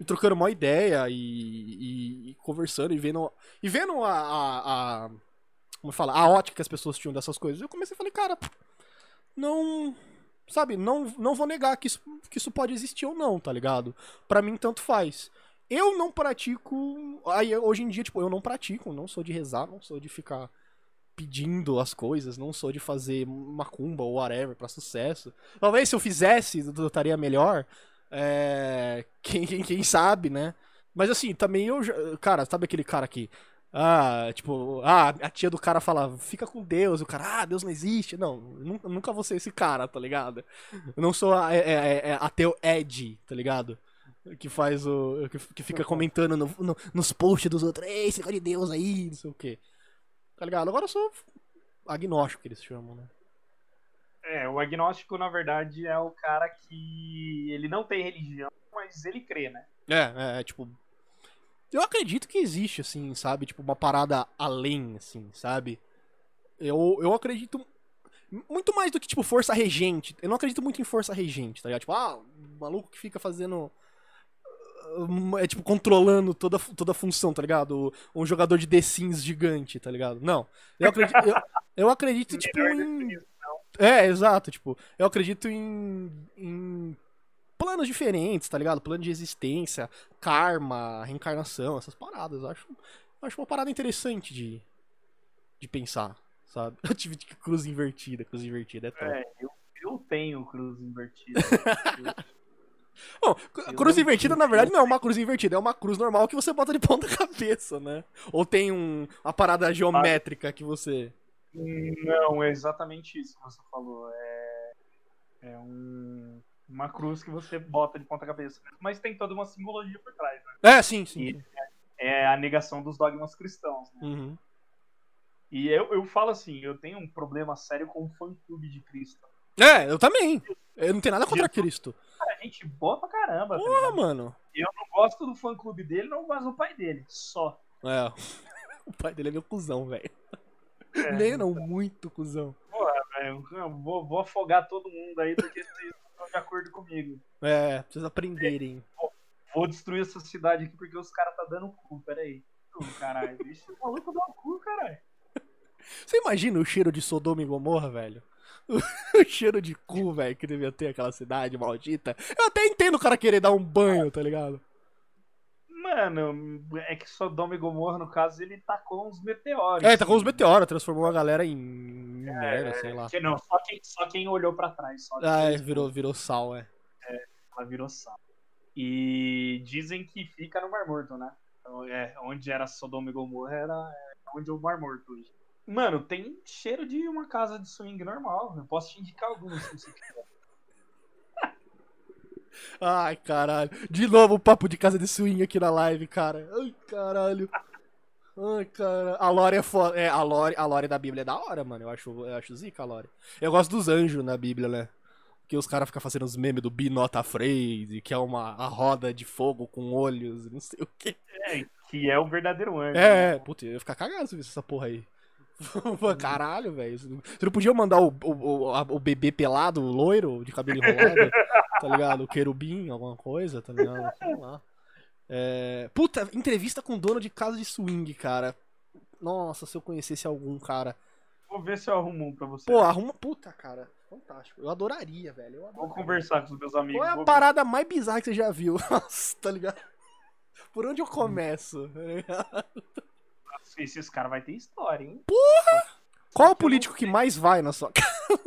[SPEAKER 1] E trocando uma ideia e, e- e conversando e vendo, e vendo a, a, a- Como fala? A ótica que as pessoas tinham dessas coisas. Eu comecei a falar, cara, não. Sabe, não, não vou negar que isso, que isso pode existir ou não, tá ligado? Pra mim, tanto faz. Eu não pratico. Aí hoje em dia, tipo, eu não pratico, não sou de rezar, não sou de ficar pedindo as coisas, não sou de fazer macumba ou whatever pra sucesso. Talvez se eu fizesse, eu estaria melhor. É, quem, quem, quem sabe, né? Mas assim, também eu. já- Cara, sabe aquele cara que. Ah, tipo, ah, a tia do cara fala, fica com Deus, o cara, ah, Deus não existe. Não, nunca, nunca vou ser esse cara, tá ligado? Eu não sou a- é, é, é, ateu Ed, tá ligado? Que faz o. Que, que fica comentando no- no- nos posts dos outros, ei, esse negócio de Deus aí, não sei o quê. Tá ligado? Agora eu sou agnóstico, que eles chamam, né?
[SPEAKER 2] É, o agnóstico, na verdade, é o cara que ele não tem religião, mas ele crê, né?
[SPEAKER 1] É, é, é, tipo. Eu acredito que existe, assim, sabe? Tipo, uma parada além, assim, sabe? Eu, eu acredito. Muito mais do que, tipo, força regente. Eu não acredito muito em força regente, tá ligado? Tipo, ah, um maluco que fica fazendo. É tipo, controlando toda, toda a função, tá ligado? Um jogador de The Sims gigante, tá ligado? Não. Eu acredito, eu, eu acredito tipo, em. É, exato, tipo, eu acredito em, em planos diferentes, tá ligado? Plano de existência, karma, reencarnação, essas paradas. Eu acho, eu acho uma parada interessante de, de pensar, sabe? Eu tive cruz invertida, cruz invertida é top.
[SPEAKER 2] É, eu, eu tenho cruz invertida.
[SPEAKER 1] Bom,
[SPEAKER 2] eu
[SPEAKER 1] cruz invertida, na verdade, não é uma cruz invertida, é uma cruz normal que você bota de ponta cabeça, né? Ou tem um, uma parada geométrica que você.
[SPEAKER 2] Não, é exatamente isso que você falou. É, é um- uma cruz que você bota de ponta cabeça. Mas tem toda uma simbologia por trás, né?
[SPEAKER 1] É, sim, sim.
[SPEAKER 2] E-. É a negação dos dogmas cristãos, né?
[SPEAKER 1] Uhum.
[SPEAKER 2] E eu, eu falo assim, eu tenho um problema sério com o fã-clube de Cristo.
[SPEAKER 1] É, eu também. Eu não tenho nada contra Cristo.
[SPEAKER 2] Cara, gente boa pra caramba, tá
[SPEAKER 1] Porra,
[SPEAKER 2] ligado?
[SPEAKER 1] mano.
[SPEAKER 2] Eu não gosto do fã clube dele, não gosto do pai dele. Só.
[SPEAKER 1] É. O pai dele é meu cuzão, velho.
[SPEAKER 2] É,
[SPEAKER 1] Nem não, muito cuzão.
[SPEAKER 2] Porra, velho. Vou, vou afogar todo mundo aí porque vocês estão de acordo comigo.
[SPEAKER 1] É, vocês aprenderem.
[SPEAKER 2] Vou destruir essa cidade aqui porque os caras tá dando cu. Pera aí. Ô, caralho, deixa o maluco dar o cu, caralho.
[SPEAKER 1] Você imagina o cheiro de Sodoma e Gomorra, velho? O cheiro de cu, velho, que devia ter aquela cidade maldita. Eu até entendo o cara querer dar um banho, tá ligado?
[SPEAKER 2] Mano, é que Sodoma e Gomorra, no caso, ele tacou uns meteoros.
[SPEAKER 1] É, tá com os meteoros, transformou a galera em merda, sei lá.
[SPEAKER 2] Que não, só quem, só quem olhou pra trás. Só
[SPEAKER 1] Ah, é, virou, virou sal, é.
[SPEAKER 2] Ela virou sal. E dizem que fica no Mar Morto, né? Então, é, onde era Sodoma e Gomorra era é, onde é o Mar Morto hoje. Mano, tem cheiro de uma casa de swing normal. Eu posso te indicar algumas se você quiser.
[SPEAKER 1] Ai, caralho. De novo o papo de casa de swing aqui na live, cara. Ai, caralho. Ai, cara. A Lore é foda. É, a Lore, a Lore da Bíblia é da hora, mano. Eu acho, eu acho zica a Lore. Eu gosto dos anjos na Bíblia, né? Que os caras ficam fazendo os memes do Binota Freire, que é uma a roda de fogo com olhos, não sei o quê.
[SPEAKER 2] É, que é o verdadeiro anjo. né?
[SPEAKER 1] É, é, puta, eu ia ficar cagado se visse essa porra aí. Caralho, velho. Você não podia mandar o, o, o, o bebê pelado, loiro, de cabelo enrolado, tá ligado? O querubim, alguma coisa, tá ligado? Sei lá. É... Puta, entrevista com dono de casa de swing, cara. Nossa, se eu conhecesse algum, cara.
[SPEAKER 2] Vou ver se eu arrumo um pra você.
[SPEAKER 1] Pô, arruma. Puta, cara. Fantástico. Eu adoraria, velho. Eu
[SPEAKER 2] Vou
[SPEAKER 1] adoraria.
[SPEAKER 2] conversar com os meus amigos.
[SPEAKER 1] Qual é a
[SPEAKER 2] vou-
[SPEAKER 1] parada mais bizarra que você já viu? Nossa, tá ligado? Por onde eu começo? tá?
[SPEAKER 2] Esse- Esses caras vão ter história, hein?
[SPEAKER 1] Qual é o político que mais vai na sua casa?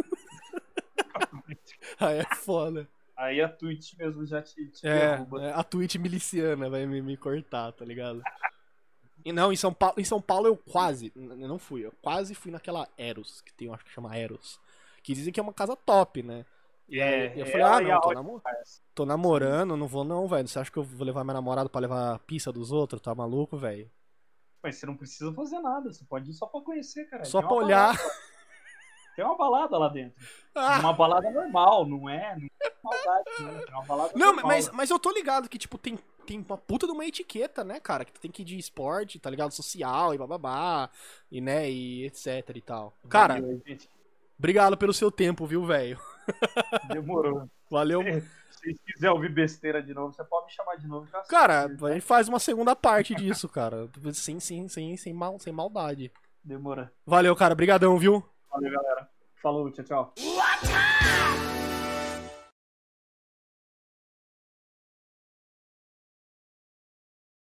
[SPEAKER 1] ah, é foda.
[SPEAKER 2] Aí a Twitch mesmo já te, te
[SPEAKER 1] É,
[SPEAKER 2] derruba.
[SPEAKER 1] é, a Twitch miliciana vai me, me cortar, tá ligado? E não, em São Paulo, em São Paulo eu quase, eu não fui, eu quase fui naquela Eros, que tem, eu acho que chama Eros, que dizem que é uma casa top, né? E aí
[SPEAKER 2] É,
[SPEAKER 1] eu falei,
[SPEAKER 2] ela
[SPEAKER 1] ah, não, tô,
[SPEAKER 2] Roy
[SPEAKER 1] namo-
[SPEAKER 2] Pass.
[SPEAKER 1] tô namorando, não vou não, velho. Você acha que eu vou levar minha namorada pra levar a pizza dos outros? Tá maluco, velho?
[SPEAKER 2] Mas você não precisa fazer nada, você pode ir só pra conhecer, cara.
[SPEAKER 1] Só
[SPEAKER 2] Tem
[SPEAKER 1] pra olhar.
[SPEAKER 2] Tem uma balada lá dentro.
[SPEAKER 1] Ah,
[SPEAKER 2] Uma balada normal, não é? Não é maldade, não. É uma balada
[SPEAKER 1] Não,
[SPEAKER 2] normal.
[SPEAKER 1] mas, mas eu tô ligado que, tipo, tem, tem uma puta de uma etiqueta, né, cara? Que tu tem que ir de esporte, tá ligado? Social e bababá, e né, e etc e tal. Cara,
[SPEAKER 2] Valeu,
[SPEAKER 1] obrigado pelo seu tempo, viu, velho?
[SPEAKER 2] Demorou.
[SPEAKER 1] Valeu.
[SPEAKER 2] Se quiserem ouvir besteira de novo, você pode me chamar de novo.
[SPEAKER 1] Cara,
[SPEAKER 2] tá?
[SPEAKER 1] a gente faz uma segunda parte disso, cara. Sem, sem, sem, sem, mal, sem maldade.
[SPEAKER 2] Demora.
[SPEAKER 1] Valeu, cara. Brigadão, viu?
[SPEAKER 2] Valeu, galera. Falou, tchau, tchau.